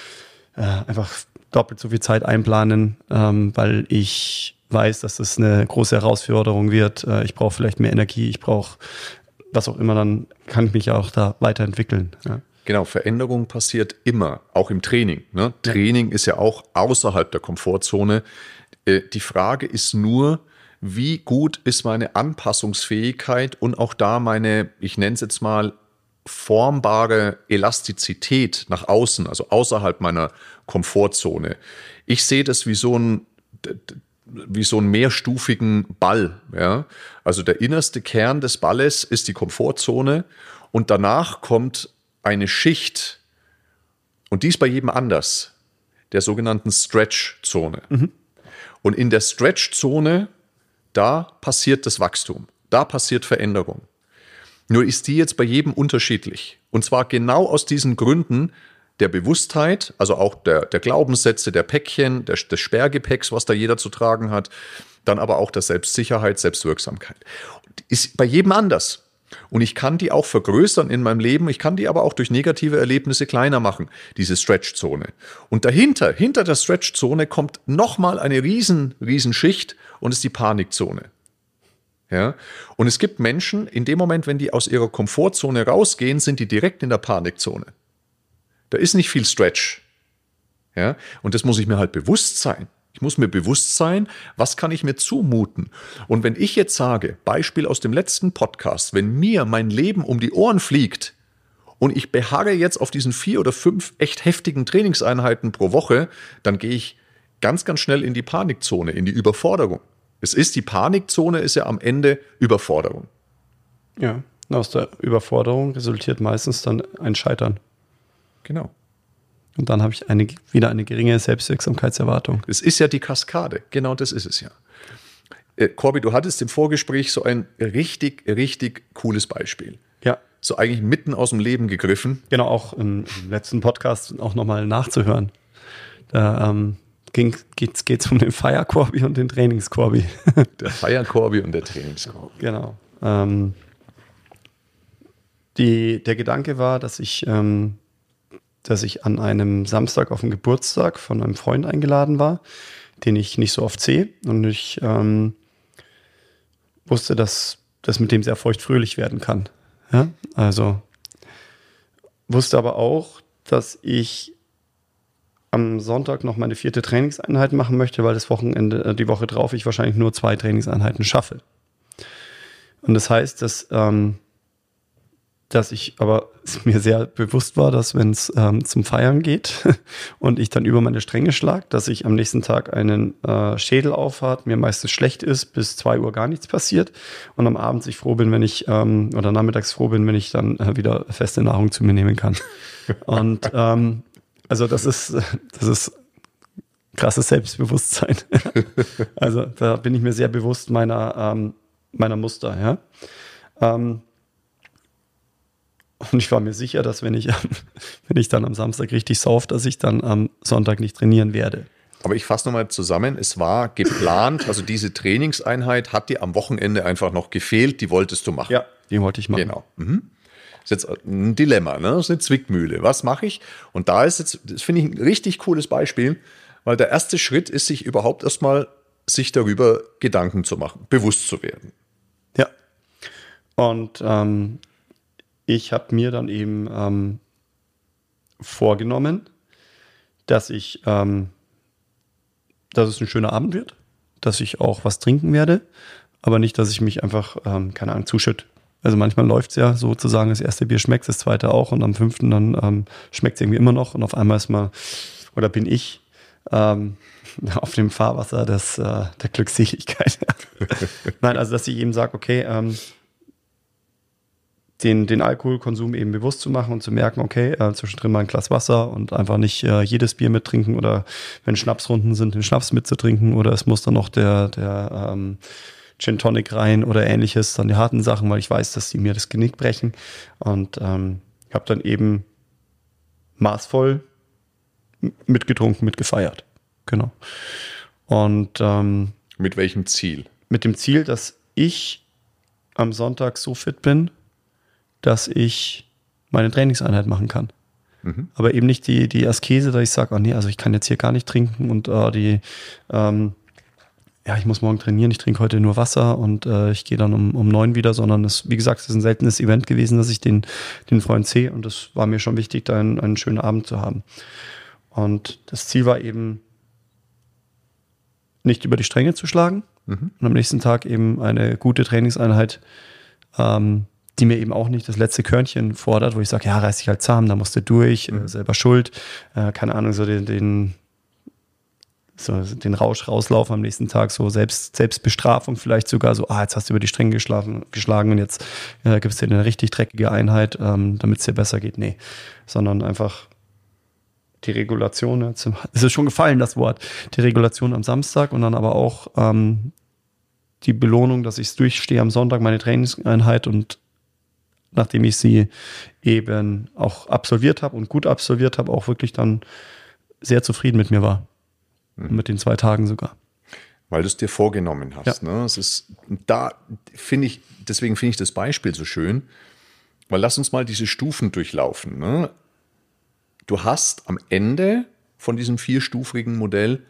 äh, einfach doppelt so viel Zeit einplanen, ähm, weil ich weiß, dass das eine große Herausforderung wird. Äh, ich brauche vielleicht mehr Energie, ich brauche was auch immer, dann kann ich mich ja auch da weiterentwickeln. Ja. Genau, Veränderung passiert immer, auch im Training. Ne? Training ist ja auch außerhalb der Komfortzone. Äh, die Frage ist nur, wie gut ist meine Anpassungsfähigkeit und auch da meine, ich nenne es jetzt mal, formbare Elastizität nach außen, also außerhalb meiner Komfortzone. Ich sehe das wie so ein wie so einen mehrstufigen Ball. Ja? Also der innerste Kern des Balles ist die Komfortzone und danach kommt eine Schicht und die ist bei jedem anders, der sogenannten Stretch-Zone. Mhm. Und in der Stretch-Zone da passiert das Wachstum, da passiert Veränderung. Nur ist die jetzt bei jedem unterschiedlich. Und zwar genau aus diesen Gründen der Bewusstheit, also auch der, der Glaubenssätze, der Päckchen, der, des Sperrgepäcks, was da jeder zu tragen hat, dann aber auch der Selbstsicherheit, Selbstwirksamkeit. Ist bei jedem anders. Und ich kann die auch vergrößern in meinem Leben. Ich kann die aber auch durch negative Erlebnisse kleiner machen, diese Stretch-Zone. Und dahinter, hinter der Stretch-Zone kommt nochmal eine riesen, riesen Schicht und ist die Panikzone. Ja? Und es gibt Menschen, in dem Moment, wenn die aus ihrer Komfortzone rausgehen, sind die direkt in der Panikzone. Da ist nicht viel Stretch. Ja? Und das muss ich mir halt bewusst sein. Ich muss mir bewusst sein, was kann ich mir zumuten. Und wenn ich jetzt sage, Beispiel aus dem letzten Podcast, wenn mir mein Leben um die Ohren fliegt und ich beharre jetzt auf diesen vier oder fünf echt heftigen Trainingseinheiten pro Woche, dann gehe ich ganz, ganz schnell in die Panikzone, in die Überforderung. Es ist die Panikzone, ist ja am Ende Überforderung. Ja, aus der Überforderung resultiert meistens dann ein Scheitern. Genau. Und dann habe ich eine, wieder eine geringe Selbstwirksamkeitserwartung. Es ist ja die Kaskade. Genau das ist es ja. Äh, Corby, du hattest im Vorgespräch so ein richtig, richtig cooles Beispiel. Ja. So eigentlich mitten aus dem Leben gegriffen. Genau, auch im, letzten Podcast auch nochmal nachzuhören. Da ähm, geht es um den Feierkorbi und den Trainingskorbi. Der Feierkorbi und der Trainingskorbi. Genau. Ähm, die, der Gedanke war, dass ich ähm, dass ich an einem Samstag auf den Geburtstag von einem Freund eingeladen war, den ich nicht so oft sehe. Und ich ähm, wusste, dass das mit dem sehr feuchtfröhlich werden kann. Ja? Also wusste aber auch, dass ich am Sonntag noch meine vierte Trainingseinheit machen möchte, weil das Wochenende, äh, die Woche drauf ich wahrscheinlich nur zwei Trainingseinheiten schaffe. Und das heißt, dass ähm, dass ich aber mir sehr bewusst war, dass wenn es ähm, zum Feiern geht und ich dann über meine Stränge schlag, dass ich am nächsten Tag einen äh, Schädel aufhat, mir meistens schlecht ist, bis zwei Uhr gar nichts passiert und am Abend ich froh bin, wenn ich ähm, oder nachmittags froh bin, wenn ich dann äh, wieder feste Nahrung zu mir nehmen kann. und ähm, also das ist das ist krasses Selbstbewusstsein. also da bin ich mir sehr bewusst meiner ähm, meiner Muster. Ja. Und ich war mir sicher, dass wenn ich, wenn ich dann am Samstag richtig sauf, dass ich dann am Sonntag nicht trainieren werde. Aber ich fasse nochmal zusammen. Es war geplant, also diese Trainingseinheit hat dir am Wochenende einfach noch gefehlt, die wolltest du machen. Ja, die wollte ich machen. Genau. Mhm. Das ist jetzt ein Dilemma, ne? das ist eine Zwickmühle. Was mache ich? Und da ist jetzt, das finde ich ein richtig cooles Beispiel, weil der erste Schritt ist, sich überhaupt erstmal sich darüber Gedanken zu machen, bewusst zu werden. Ja. Und ähm, ich habe mir dann eben ähm, vorgenommen, dass ich, ähm, dass es ein schöner Abend wird, dass ich auch was trinken werde, aber nicht, dass ich mich einfach, ähm, keine Ahnung, zuschütt. Also manchmal läuft es ja sozusagen, das erste Bier schmeckt, das zweite auch und am fünften dann ähm, schmeckt es irgendwie immer noch und auf einmal ist mal, oder bin ich ähm, auf dem Fahrwasser des, äh, der Glückseligkeit. Nein, also dass ich eben sage, okay, ähm, den, den Alkoholkonsum eben bewusst zu machen und zu merken, okay, äh, zwischendrin mal ein Glas Wasser und einfach nicht äh, jedes Bier mittrinken oder wenn Schnapsrunden sind, den Schnaps mitzutrinken oder es muss dann noch der, der ähm, Gin Tonic rein oder ähnliches, dann die harten Sachen, weil ich weiß, dass die mir das Genick brechen und ähm, habe dann eben maßvoll mitgetrunken, mitgefeiert. Genau. Und ähm, mit welchem Ziel? Mit dem Ziel, dass ich am Sonntag so fit bin, dass ich meine Trainingseinheit machen kann. Mhm. Aber eben nicht die, die Askese, dass ich sage, oh nee, also ich kann jetzt hier gar nicht trinken und äh, die, ähm, ja, ich muss morgen trainieren, ich trinke heute nur Wasser und äh, ich gehe dann um, um neun wieder, sondern es, wie gesagt, es ist ein seltenes Event gewesen, dass ich den, den Freund sehe und es war mir schon wichtig, da einen, einen schönen Abend zu haben. Und das Ziel war eben, nicht über die Stränge zu schlagen mhm. und am nächsten Tag eben eine gute Trainingseinheit ähm, die mir eben auch nicht das letzte Körnchen fordert, wo ich sage, ja, reiß dich halt zahm, da musst du durch, mhm. äh, selber schuld, äh, keine Ahnung, so den, den, so den Rausch rauslaufen am nächsten Tag, so Selbst, Selbstbestrafung vielleicht sogar, so, ah, jetzt hast du über die Stränge geschlagen, geschlagen und jetzt äh, gibst du dir eine richtig dreckige Einheit, ähm, damit es dir besser geht. Nee, sondern einfach die Regulation, es ist schon gefallen, das Wort, die Regulation am Samstag und dann aber auch ähm, die Belohnung, dass ich es durchstehe am Sonntag, meine Trainingseinheit und nachdem ich sie eben auch absolviert habe und gut absolviert habe, auch wirklich dann sehr zufrieden mit mir war. Mhm. Mit den zwei Tagen sogar. Weil du es dir vorgenommen hast. Ja. Ne? Es ist, da finde ich, deswegen finde ich das Beispiel so schön, weil lass uns mal diese Stufen durchlaufen. Ne? Du hast am Ende von diesem vierstufigen Modell,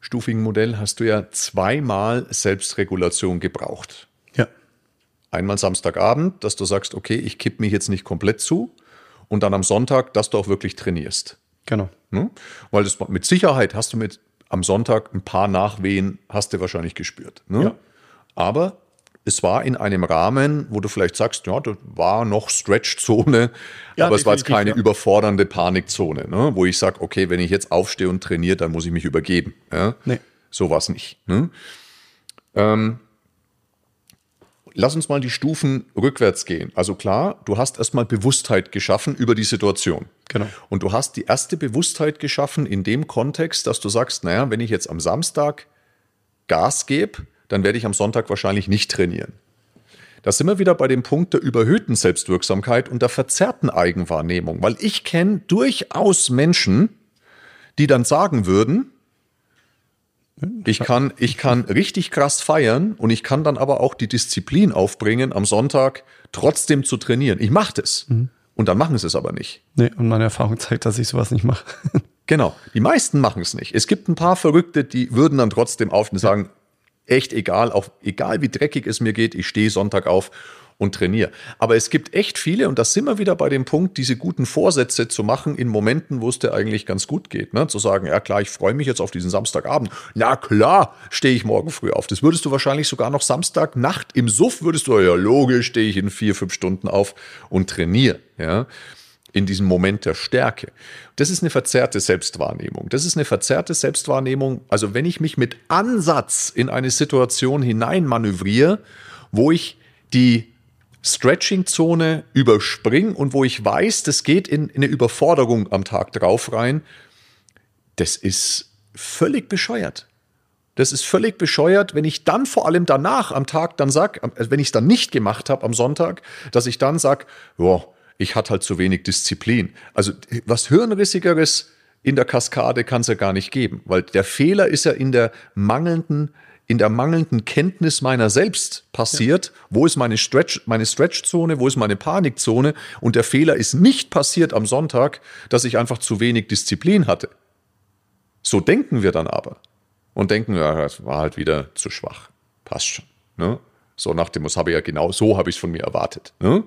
stufigen Modell, hast du ja zweimal Selbstregulation gebraucht. Einmal Samstagabend, dass du sagst, okay, ich kipp mich jetzt nicht komplett zu. Und dann am Sonntag, dass du auch wirklich trainierst. Genau. Ne? Weil das mit Sicherheit hast du mit am Sonntag ein paar Nachwehen, hast du wahrscheinlich gespürt. Ne? Ja. Aber es war in einem Rahmen, wo du vielleicht sagst, ja, das war noch Stretch-Zone, ja, aber es war jetzt keine ja. überfordernde Panikzone, ne? wo ich sage, okay, wenn ich jetzt aufstehe und trainiere, dann muss ich mich übergeben. Ja? Nee. So war es nicht. Ne? Ähm, lass uns mal die Stufen rückwärts gehen. Also klar, du hast erstmal Bewusstheit geschaffen über die Situation. Genau. Und du hast die erste Bewusstheit geschaffen in dem Kontext, dass du sagst, naja, wenn ich jetzt am Samstag Gas gebe, dann werde ich am Sonntag wahrscheinlich nicht trainieren. Da sind wir wieder bei dem Punkt der überhöhten Selbstwirksamkeit und der verzerrten Eigenwahrnehmung, weil ich kenne durchaus Menschen, die dann sagen würden, ich kann, ich kann richtig krass feiern und ich kann dann aber auch die Disziplin aufbringen, am Sonntag trotzdem zu trainieren. Ich mache das. Mhm. Und dann machen sie es aber nicht. Nee, und meine Erfahrung zeigt, dass ich sowas nicht mache. genau. Die meisten machen es nicht. Es gibt ein paar Verrückte, die würden dann trotzdem auf und sagen, echt egal, auch egal wie dreckig es mir geht, ich stehe Sonntag auf und trainiere. Aber es gibt echt viele, und da sind wir wieder bei dem Punkt, diese guten Vorsätze zu machen in Momenten, wo es dir eigentlich ganz gut geht. Ne? Zu sagen, ja klar, ich freue mich jetzt auf diesen Samstagabend. Na klar, stehe ich morgen früh auf. Das würdest du wahrscheinlich sogar noch Samstagnacht im Suff, würdest du, ja logisch, stehe ich in vier, fünf Stunden auf und trainiere. Ja? In diesem Moment der Stärke. Das ist eine verzerrte Selbstwahrnehmung. Das ist eine verzerrte Selbstwahrnehmung. Also wenn ich mich mit Ansatz in eine Situation hineinmanövriere, wo ich die Stretching-Zone überspringe und wo ich weiß, das geht in, in eine Überforderung am Tag drauf rein, das ist völlig bescheuert. Das ist völlig bescheuert, wenn ich dann vor allem danach am Tag dann sage, also wenn ich es dann nicht gemacht habe am Sonntag, dass ich dann sage, ja, ich hatte halt zu wenig Disziplin. Also was Hirnrissigeres in der Kaskade kann es ja gar nicht geben, weil der Fehler ist ja in der mangelnden in der mangelnden Kenntnis meiner selbst passiert. Ja. Wo ist meine Stretch, meine Stretchzone? Wo ist meine Panikzone? Und der Fehler ist nicht passiert am Sonntag, dass ich einfach zu wenig Disziplin hatte. So denken wir dann aber. Und denken, ja, das war halt wieder zu schwach. Passt schon. Ne? So nach dem, das habe ich ja genau so habe ich es von mir erwartet. Ne?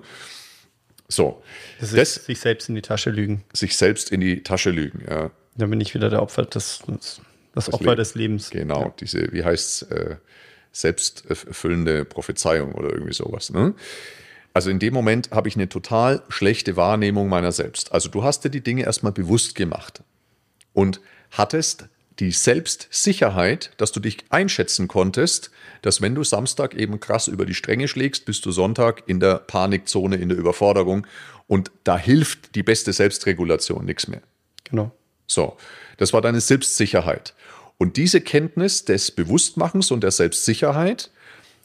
So. Das, das sich selbst in die Tasche lügen. Sich selbst in die Tasche lügen, ja. Dann bin ich wieder der Opfer des, des das, das Opfer Leben. des Lebens. Genau, ja. diese, wie heißt es, äh, selbsterfüllende Prophezeiung oder irgendwie sowas. Ne? Also in dem Moment habe ich eine total schlechte Wahrnehmung meiner selbst. Also du hast dir die Dinge erstmal bewusst gemacht und hattest die Selbstsicherheit, dass du dich einschätzen konntest, dass wenn du Samstag eben krass über die Stränge schlägst, bist du Sonntag in der Panikzone, in der Überforderung und da hilft die beste Selbstregulation nichts mehr. Genau. So, das war deine Selbstsicherheit. Und diese Kenntnis des Bewusstmachens und der Selbstsicherheit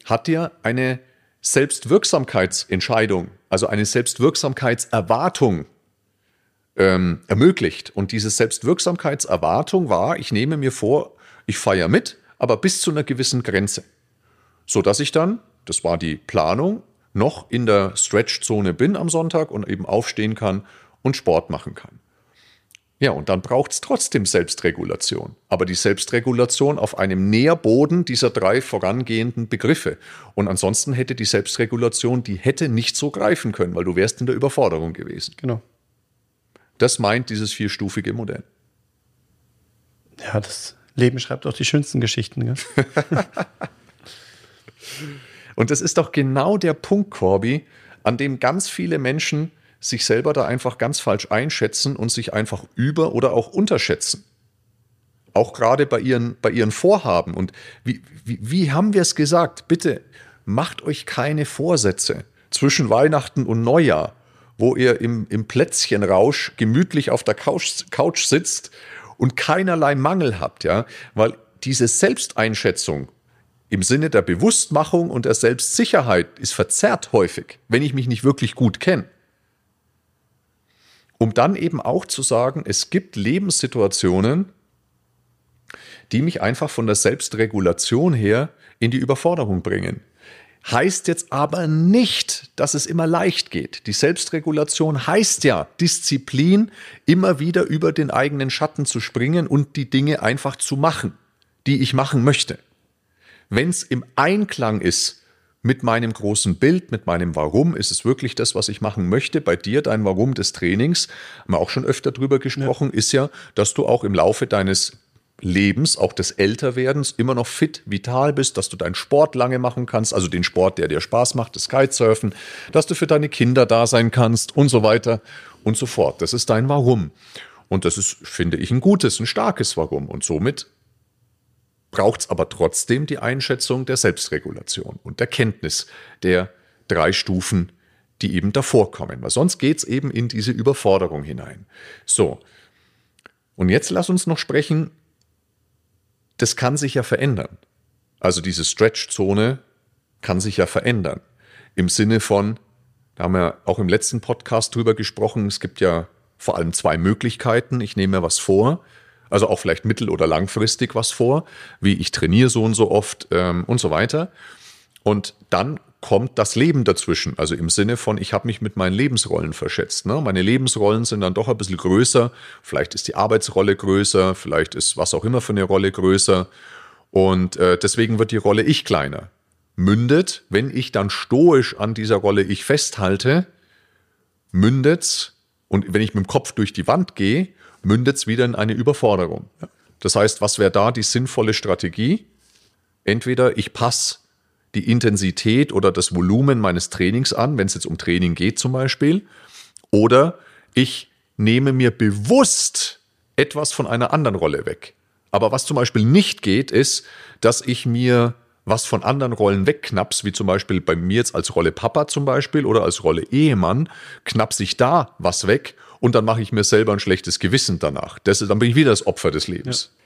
hat dir eine Selbstwirksamkeitsentscheidung, also eine Selbstwirksamkeitserwartung ähm, ermöglicht. Und diese Selbstwirksamkeitserwartung war, ich nehme mir vor, ich feiere mit, aber bis zu einer gewissen Grenze. So dass ich dann, das war die Planung, noch in der Stretchzone bin am Sonntag und eben aufstehen kann und Sport machen kann. Ja, und dann braucht es trotzdem Selbstregulation. Aber die Selbstregulation auf einem Nährboden dieser drei vorangehenden Begriffe. Und ansonsten hätte die Selbstregulation, die hätte nicht so greifen können, weil du wärst in der Überforderung gewesen. Genau. Das meint dieses vierstufige Modell. Ja, das Leben schreibt auch die schönsten Geschichten. Gell? und das ist doch genau der Punkt, Corby, an dem ganz viele Menschen sich selber da einfach ganz falsch einschätzen und sich einfach über- oder auch unterschätzen. Auch gerade bei ihren, bei ihren Vorhaben. Und wie, wie, wie haben wir es gesagt? Bitte macht euch keine Vorsätze zwischen Weihnachten und Neujahr, wo ihr im, im Plätzchenrausch gemütlich auf der Couch, Couch sitzt und keinerlei Mangel habt, ja, weil diese Selbsteinschätzung im Sinne der Bewusstmachung und der Selbstsicherheit ist verzerrt häufig, wenn ich mich nicht wirklich gut kenne um dann eben auch zu sagen, es gibt Lebenssituationen, die mich einfach von der Selbstregulation her in die Überforderung bringen. Heißt jetzt aber nicht, dass es immer leicht geht. Die Selbstregulation heißt ja Disziplin, immer wieder über den eigenen Schatten zu springen und die Dinge einfach zu machen, die ich machen möchte. Wenn es im Einklang ist mit meinem großen Bild, mit meinem Warum. Ist es wirklich das, was ich machen möchte? Bei dir, dein Warum des Trainings, haben wir auch schon öfter drüber gesprochen, ja. ist ja, dass du auch im Laufe deines Lebens, auch des Älterwerdens, immer noch fit, vital bist, dass du deinen Sport lange machen kannst, also den Sport, der dir Spaß macht, das Kitesurfen, dass du für deine Kinder da sein kannst und so weiter und so fort. Das ist dein Warum. Und das ist, finde ich, ein gutes, ein starkes Warum. Und somit braucht es aber trotzdem die Einschätzung der Selbstregulation und der Kenntnis der drei Stufen, die eben davor kommen. Weil sonst geht es eben in diese Überforderung hinein. So, und jetzt lass uns noch sprechen, das kann sich ja verändern. Also diese Stretch-Zone kann sich ja verändern. Im Sinne von, da haben wir auch im letzten Podcast drüber gesprochen, es gibt ja vor allem zwei Möglichkeiten. Ich nehme mir was vor also auch vielleicht mittel- oder langfristig was vor, wie ich trainiere so und so oft ähm, und so weiter. Und dann kommt das Leben dazwischen, also im Sinne von, ich habe mich mit meinen Lebensrollen verschätzt. Ne? Meine Lebensrollen sind dann doch ein bisschen größer, vielleicht ist die Arbeitsrolle größer, vielleicht ist was auch immer für eine Rolle größer und äh, deswegen wird die Rolle ich kleiner. Mündet, wenn ich dann stoisch an dieser Rolle ich festhalte, mündet und wenn ich mit dem Kopf durch die Wand gehe, mündet es wieder in eine Überforderung. Das heißt, was wäre da die sinnvolle Strategie? Entweder ich passe die Intensität oder das Volumen meines Trainings an, wenn es jetzt um Training geht zum Beispiel, oder ich nehme mir bewusst etwas von einer anderen Rolle weg. Aber was zum Beispiel nicht geht, ist, dass ich mir was von anderen Rollen wegknappst, wie zum Beispiel bei mir jetzt als Rolle Papa zum Beispiel oder als Rolle Ehemann, knapp sich da was weg und dann mache ich mir selber ein schlechtes Gewissen danach. Das, dann bin ich wieder das Opfer des Lebens. Ja.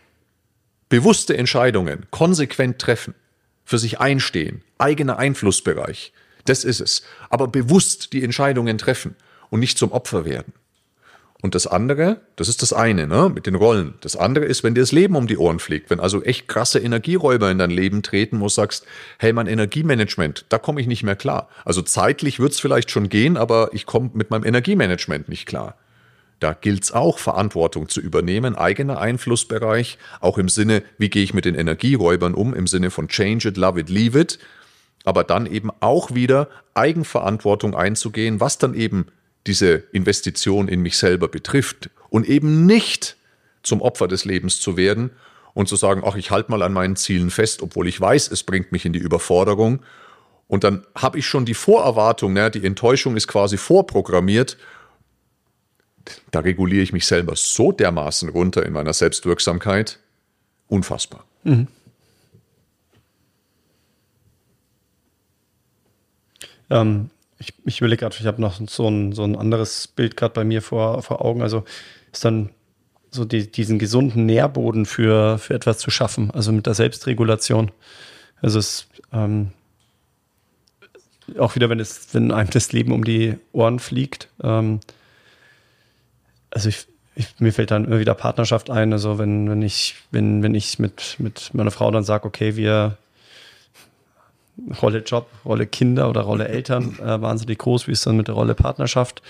Bewusste Entscheidungen, konsequent treffen, für sich einstehen, eigener Einflussbereich, das ist es. Aber bewusst die Entscheidungen treffen und nicht zum Opfer werden. Und das andere, das ist das eine, ne, mit den Rollen. Das andere ist, wenn dir das Leben um die Ohren fliegt, wenn also echt krasse Energieräuber in dein Leben treten, wo du sagst, hey, mein Energiemanagement, da komme ich nicht mehr klar. Also zeitlich wird's vielleicht schon gehen, aber ich komme mit meinem Energiemanagement nicht klar. Da gilt's auch, Verantwortung zu übernehmen, eigener Einflussbereich, auch im Sinne, wie gehe ich mit den Energieräubern um, im Sinne von change it, love it, leave it, aber dann eben auch wieder Eigenverantwortung einzugehen, was dann eben diese Investition in mich selber betrifft und eben nicht zum Opfer des Lebens zu werden und zu sagen, ach, ich halte mal an meinen Zielen fest, obwohl ich weiß, es bringt mich in die Überforderung. Und dann habe ich schon die Vorerwartung, ne, die Enttäuschung ist quasi vorprogrammiert. Da reguliere ich mich selber so dermaßen runter in meiner Selbstwirksamkeit. Unfassbar. Mhm. Ähm, ich, ich will gerade, ich habe noch so ein, so ein anderes Bild gerade bei mir vor, vor Augen. Also ist dann so die, diesen gesunden Nährboden für, für etwas zu schaffen, also mit der Selbstregulation. Also es ähm, auch wieder, wenn es, wenn einem das Leben um die Ohren fliegt. Ähm, also ich, ich, mir fällt dann immer wieder Partnerschaft ein. Also wenn, wenn ich, wenn, wenn ich mit, mit meiner Frau dann sage, okay, wir Rolle Job, Rolle Kinder oder Rolle Eltern äh, wahnsinnig groß, wie es dann mit der Rolle Partnerschaft.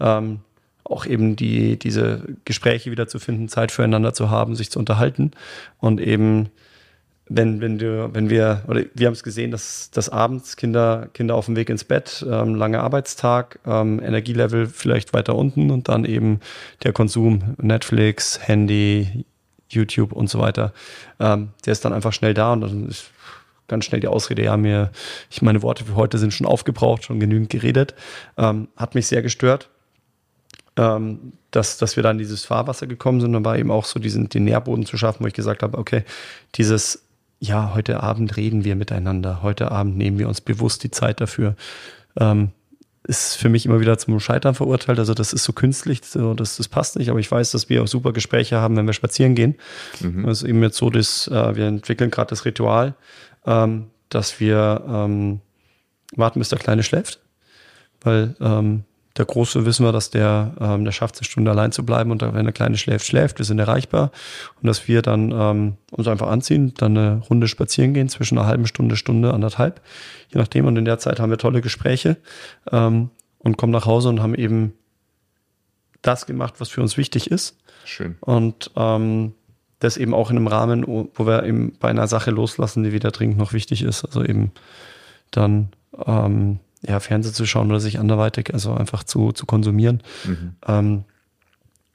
Ähm, auch eben die, diese Gespräche wieder zu finden, Zeit füreinander zu haben, sich zu unterhalten und eben wenn, wenn du, wenn wir, oder wir haben es gesehen, dass, dass abends Kinder, Kinder auf dem Weg ins Bett, ähm, langer Arbeitstag, ähm, Energielevel vielleicht weiter unten und dann eben der Konsum, Netflix, Handy, YouTube und so weiter, ähm, der ist dann einfach schnell da und dann ist ganz schnell die Ausrede, ja, mir, ich meine Worte für heute sind schon aufgebraucht, schon genügend geredet. Ähm, hat mich sehr gestört, ähm, dass, dass wir dann dieses Fahrwasser gekommen sind. Und war eben auch so diesen, den Nährboden zu schaffen, wo ich gesagt habe, okay, dieses, ja, heute Abend reden wir miteinander, heute Abend nehmen wir uns bewusst die Zeit dafür. Ähm, ist für mich immer wieder zum Scheitern verurteilt. Also das ist so künstlich, so, das, das passt nicht. Aber ich weiß, dass wir auch super Gespräche haben, wenn wir spazieren gehen. Mhm. Das ist eben jetzt so, dass äh, wir entwickeln gerade das Ritual, ähm, dass wir ähm, warten, bis der Kleine schläft. Weil ähm, der Große wissen wir, dass der, ähm, der schafft, eine Stunde allein zu bleiben und wenn der Kleine schläft, schläft, wir sind erreichbar. Und dass wir dann ähm, uns einfach anziehen, dann eine Runde spazieren gehen, zwischen einer halben Stunde, Stunde, anderthalb, je nachdem. Und in der Zeit haben wir tolle Gespräche ähm, und kommen nach Hause und haben eben das gemacht, was für uns wichtig ist. Schön. Und ähm, das eben auch in einem Rahmen, wo wir eben bei einer Sache loslassen, die wieder dringend noch wichtig ist. Also eben dann ähm, ja, Fernsehen zu schauen oder sich anderweitig, also einfach zu, zu konsumieren. Mhm. Ähm,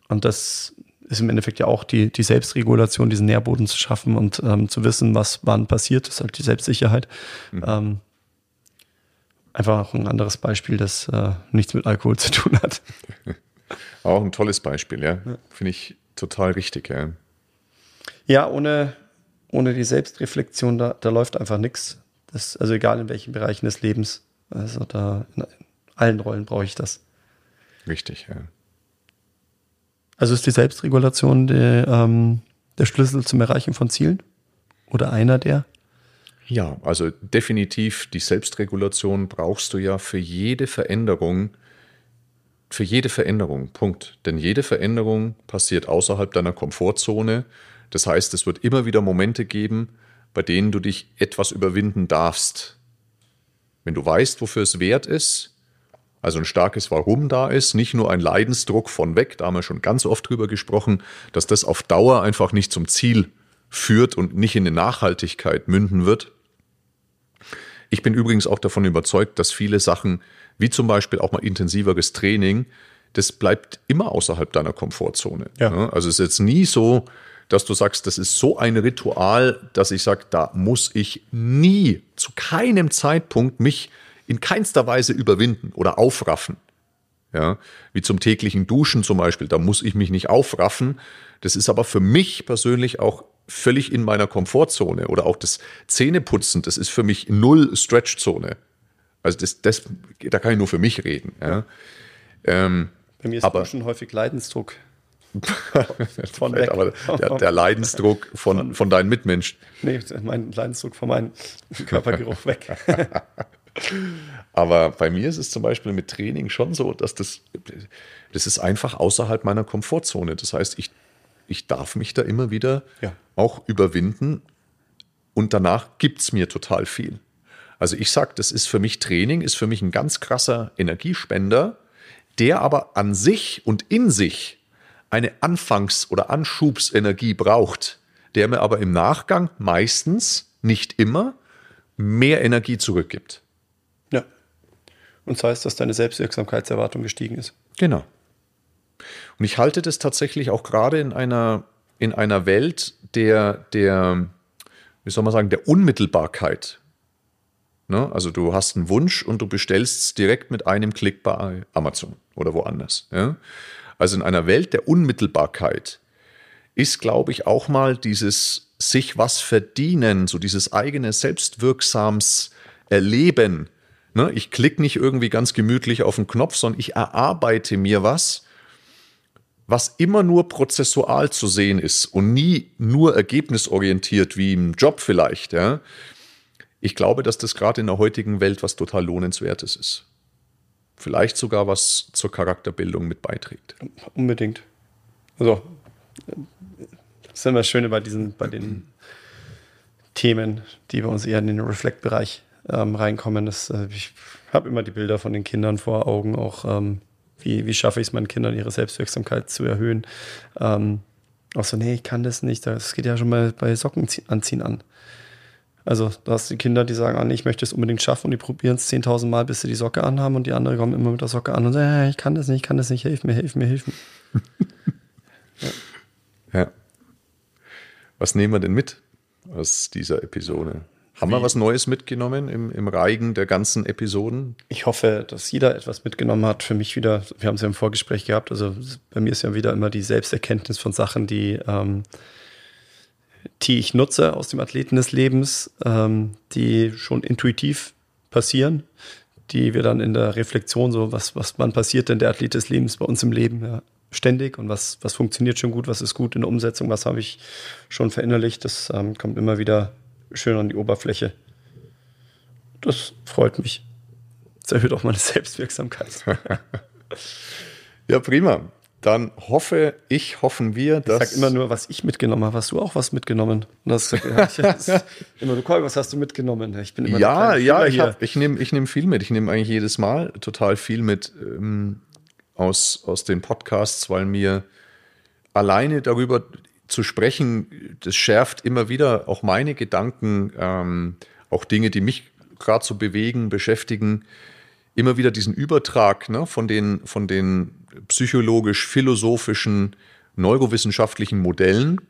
und das ist im Endeffekt ja auch die, die Selbstregulation, diesen Nährboden zu schaffen und ähm, zu wissen, was wann passiert, das ist halt die Selbstsicherheit. Mhm. Ähm, einfach auch ein anderes Beispiel, das äh, nichts mit Alkohol zu tun hat. auch ein tolles Beispiel, ja. ja. Finde ich total richtig, ja. Ja, ohne, ohne die Selbstreflexion, da, da läuft einfach nichts. also egal in welchen Bereichen des Lebens. Also da in allen Rollen brauche ich das. Richtig, ja. Also ist die Selbstregulation der, ähm, der Schlüssel zum Erreichen von Zielen? Oder einer der? Ja, also definitiv die Selbstregulation brauchst du ja für jede Veränderung, für jede Veränderung, Punkt. Denn jede Veränderung passiert außerhalb deiner Komfortzone das heißt, es wird immer wieder Momente geben, bei denen du dich etwas überwinden darfst. Wenn du weißt, wofür es wert ist, also ein starkes Warum da ist, nicht nur ein Leidensdruck von weg, da haben wir schon ganz oft drüber gesprochen, dass das auf Dauer einfach nicht zum Ziel führt und nicht in eine Nachhaltigkeit münden wird. Ich bin übrigens auch davon überzeugt, dass viele Sachen, wie zum Beispiel auch mal intensiveres Training, das bleibt immer außerhalb deiner Komfortzone. Ja. Also es ist jetzt nie so, dass du sagst, das ist so ein Ritual, dass ich sage, da muss ich nie, zu keinem Zeitpunkt mich in keinster Weise überwinden oder aufraffen. Ja, wie zum täglichen Duschen zum Beispiel, da muss ich mich nicht aufraffen. Das ist aber für mich persönlich auch völlig in meiner Komfortzone oder auch das Zähneputzen, das ist für mich null Stretchzone. Also das, das, da kann ich nur für mich reden. Ja. Ähm, Bei mir ist aber, Duschen häufig Leidensdruck. Von weg. Aber der, der Leidensdruck von, von deinen Mitmenschen. Nee, mein Leidensdruck von meinem Körpergeruch weg. Aber bei mir ist es zum Beispiel mit Training schon so, dass das, das ist einfach außerhalb meiner Komfortzone. Das heißt, ich, ich darf mich da immer wieder ja. auch überwinden und danach gibt es mir total viel. Also ich sage, das ist für mich Training, ist für mich ein ganz krasser Energiespender, der aber an sich und in sich eine Anfangs- oder Anschubsenergie braucht, der mir aber im Nachgang meistens, nicht immer, mehr Energie zurückgibt. Ja. Und das heißt, dass deine Selbstwirksamkeitserwartung gestiegen ist. Genau. Und ich halte das tatsächlich auch gerade in einer, in einer Welt der, der, wie soll man sagen, der Unmittelbarkeit. Ne? Also du hast einen Wunsch und du bestellst es direkt mit einem Klick bei Amazon oder woanders. Ja? Also in einer Welt der Unmittelbarkeit ist, glaube ich, auch mal dieses sich was verdienen, so dieses eigene selbstwirksams Erleben. Ne? Ich klicke nicht irgendwie ganz gemütlich auf den Knopf, sondern ich erarbeite mir was, was immer nur prozessual zu sehen ist und nie nur ergebnisorientiert wie im Job vielleicht. Ja? Ich glaube, dass das gerade in der heutigen Welt was total Lohnenswertes ist. Vielleicht sogar was zur Charakterbildung mit beiträgt. Unbedingt. Also das ist immer das Schöne bei diesen, bei den Themen, die bei uns eher in den Reflect-Bereich ähm, reinkommen. Das, äh, ich habe immer die Bilder von den Kindern vor Augen, auch ähm, wie, wie schaffe ich es meinen Kindern, ihre Selbstwirksamkeit zu erhöhen. Ähm, auch so, nee, ich kann das nicht. Das geht ja schon mal bei Socken anziehen an. Also, da hast du die Kinder, die sagen, ah, nee, ich möchte es unbedingt schaffen und die probieren es 10.000 Mal, bis sie die Socke anhaben und die anderen kommen immer mit der Socke an und sagen, hey, ich kann das nicht, ich kann das nicht, hilf mir, hilf mir, hilf mir. ja. ja. Was nehmen wir denn mit aus dieser Episode? Haben Wie? wir was Neues mitgenommen im, im Reigen der ganzen Episoden? Ich hoffe, dass jeder etwas mitgenommen hat. Für mich wieder, wir haben es ja im Vorgespräch gehabt, also bei mir ist ja wieder immer die Selbsterkenntnis von Sachen, die, ähm, die ich nutze aus dem Athleten des Lebens, ähm, die schon intuitiv passieren, die wir dann in der Reflexion so, was, was wann passiert denn der Athlet des Lebens bei uns im Leben, ja, ständig und was, was funktioniert schon gut, was ist gut in der Umsetzung, was habe ich schon verinnerlicht. Das ähm, kommt immer wieder schön an die Oberfläche. Das freut mich. Das erhöht auch meine Selbstwirksamkeit. ja, prima. Dann hoffe ich, hoffen wir, dass. Ich sag immer nur, was ich mitgenommen habe. Hast du auch was mitgenommen? Und das gesagt, ja, ich, immer, du Call, was hast du mitgenommen? Ich bin immer Ja, ja, ich, ich nehme ich nehm viel mit. Ich nehme eigentlich jedes Mal total viel mit. Ähm, aus, aus den Podcasts, weil mir alleine darüber zu sprechen, das schärft immer wieder auch meine Gedanken, ähm, auch Dinge, die mich gerade so bewegen, beschäftigen, immer wieder diesen Übertrag ne, von, den, von den psychologisch-philosophischen, neurowissenschaftlichen Modellen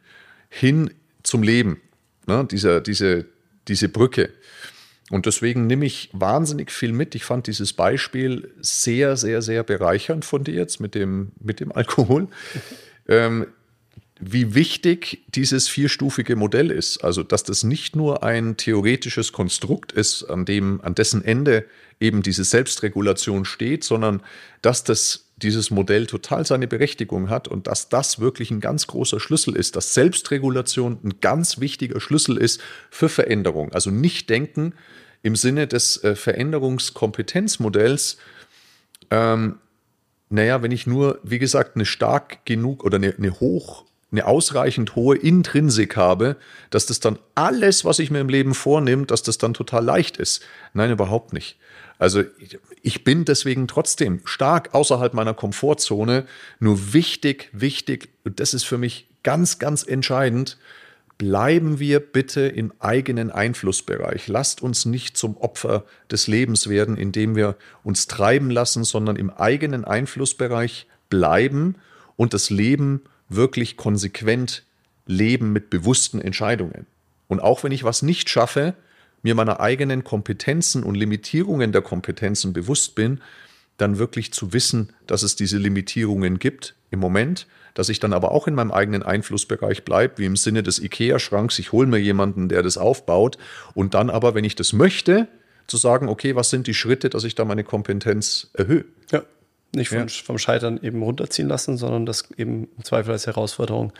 hin zum Leben. Ne, dieser, diese, diese Brücke. Und deswegen nehme ich wahnsinnig viel mit. Ich fand dieses Beispiel sehr, sehr, sehr bereichernd von dir jetzt mit dem, mit dem Alkohol. ähm, wie wichtig dieses vierstufige Modell ist. Also, dass das nicht nur ein theoretisches Konstrukt ist, an dem, an dessen Ende eben diese Selbstregulation steht, sondern dass das dieses Modell total seine Berechtigung hat und dass das wirklich ein ganz großer Schlüssel ist, dass Selbstregulation ein ganz wichtiger Schlüssel ist für Veränderung. Also nicht denken im Sinne des äh, Veränderungskompetenzmodells, ähm, naja, wenn ich nur, wie gesagt, eine stark genug oder eine, eine hoch, eine ausreichend hohe Intrinsik habe, dass das dann alles, was ich mir im Leben vornehme, dass das dann total leicht ist. Nein, überhaupt nicht. Also ich bin deswegen trotzdem stark außerhalb meiner Komfortzone. Nur wichtig, wichtig, und das ist für mich ganz, ganz entscheidend, bleiben wir bitte im eigenen Einflussbereich. Lasst uns nicht zum Opfer des Lebens werden, indem wir uns treiben lassen, sondern im eigenen Einflussbereich bleiben und das Leben wirklich konsequent leben mit bewussten Entscheidungen. Und auch wenn ich was nicht schaffe, mir meiner eigenen Kompetenzen und Limitierungen der Kompetenzen bewusst bin, dann wirklich zu wissen, dass es diese Limitierungen gibt im Moment, dass ich dann aber auch in meinem eigenen Einflussbereich bleibe, wie im Sinne des IKEA-Schranks, ich hole mir jemanden, der das aufbaut und dann aber, wenn ich das möchte, zu sagen, okay, was sind die Schritte, dass ich da meine Kompetenz erhöhe? Ja, nicht vom, ja. vom Scheitern eben runterziehen lassen, sondern das eben im Zweifel als Herausforderung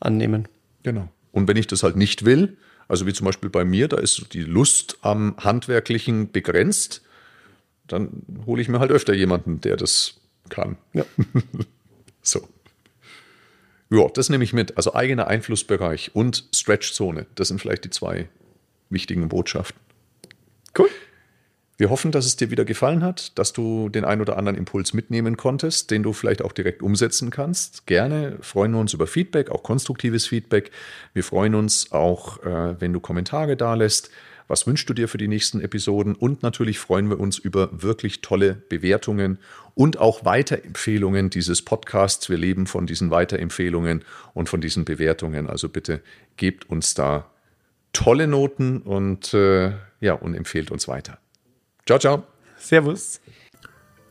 annehmen. Genau. Und wenn ich das halt nicht will, Also wie zum Beispiel bei mir, da ist die Lust am Handwerklichen begrenzt. Dann hole ich mir halt öfter jemanden, der das kann. Ja. so. Ja, das nehme ich mit. Also eigener Einflussbereich und Stretchzone. Das sind vielleicht die zwei wichtigen Botschaften. Cool. Wir hoffen, dass es dir wieder gefallen hat, dass du den ein oder anderen Impuls mitnehmen konntest, den du vielleicht auch direkt umsetzen kannst. Gerne freuen wir uns über Feedback, auch konstruktives Feedback. Wir freuen uns auch, äh, wenn du Kommentare da lässt. Was wünschst du dir für die nächsten Episoden? Und natürlich freuen wir uns über wirklich tolle Bewertungen und auch Weiterempfehlungen dieses Podcasts. Wir leben von diesen Weiterempfehlungen und von diesen Bewertungen. Also bitte gebt uns da tolle Noten und äh, ja, und empfehlt uns weiter. Ciao, ciao. Servus.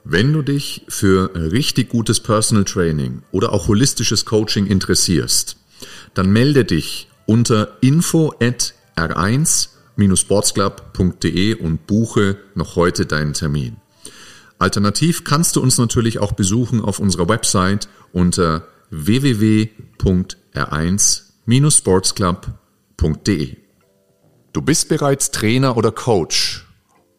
Wenn du dich für richtig gutes Personal Training oder auch holistisches Coaching interessierst, dann melde dich unter info at r1-sportsclub.de und buche noch heute deinen Termin. Alternativ kannst du uns natürlich auch besuchen auf unserer Website unter www.r1-sportsclub.de. Du bist bereits Trainer oder Coach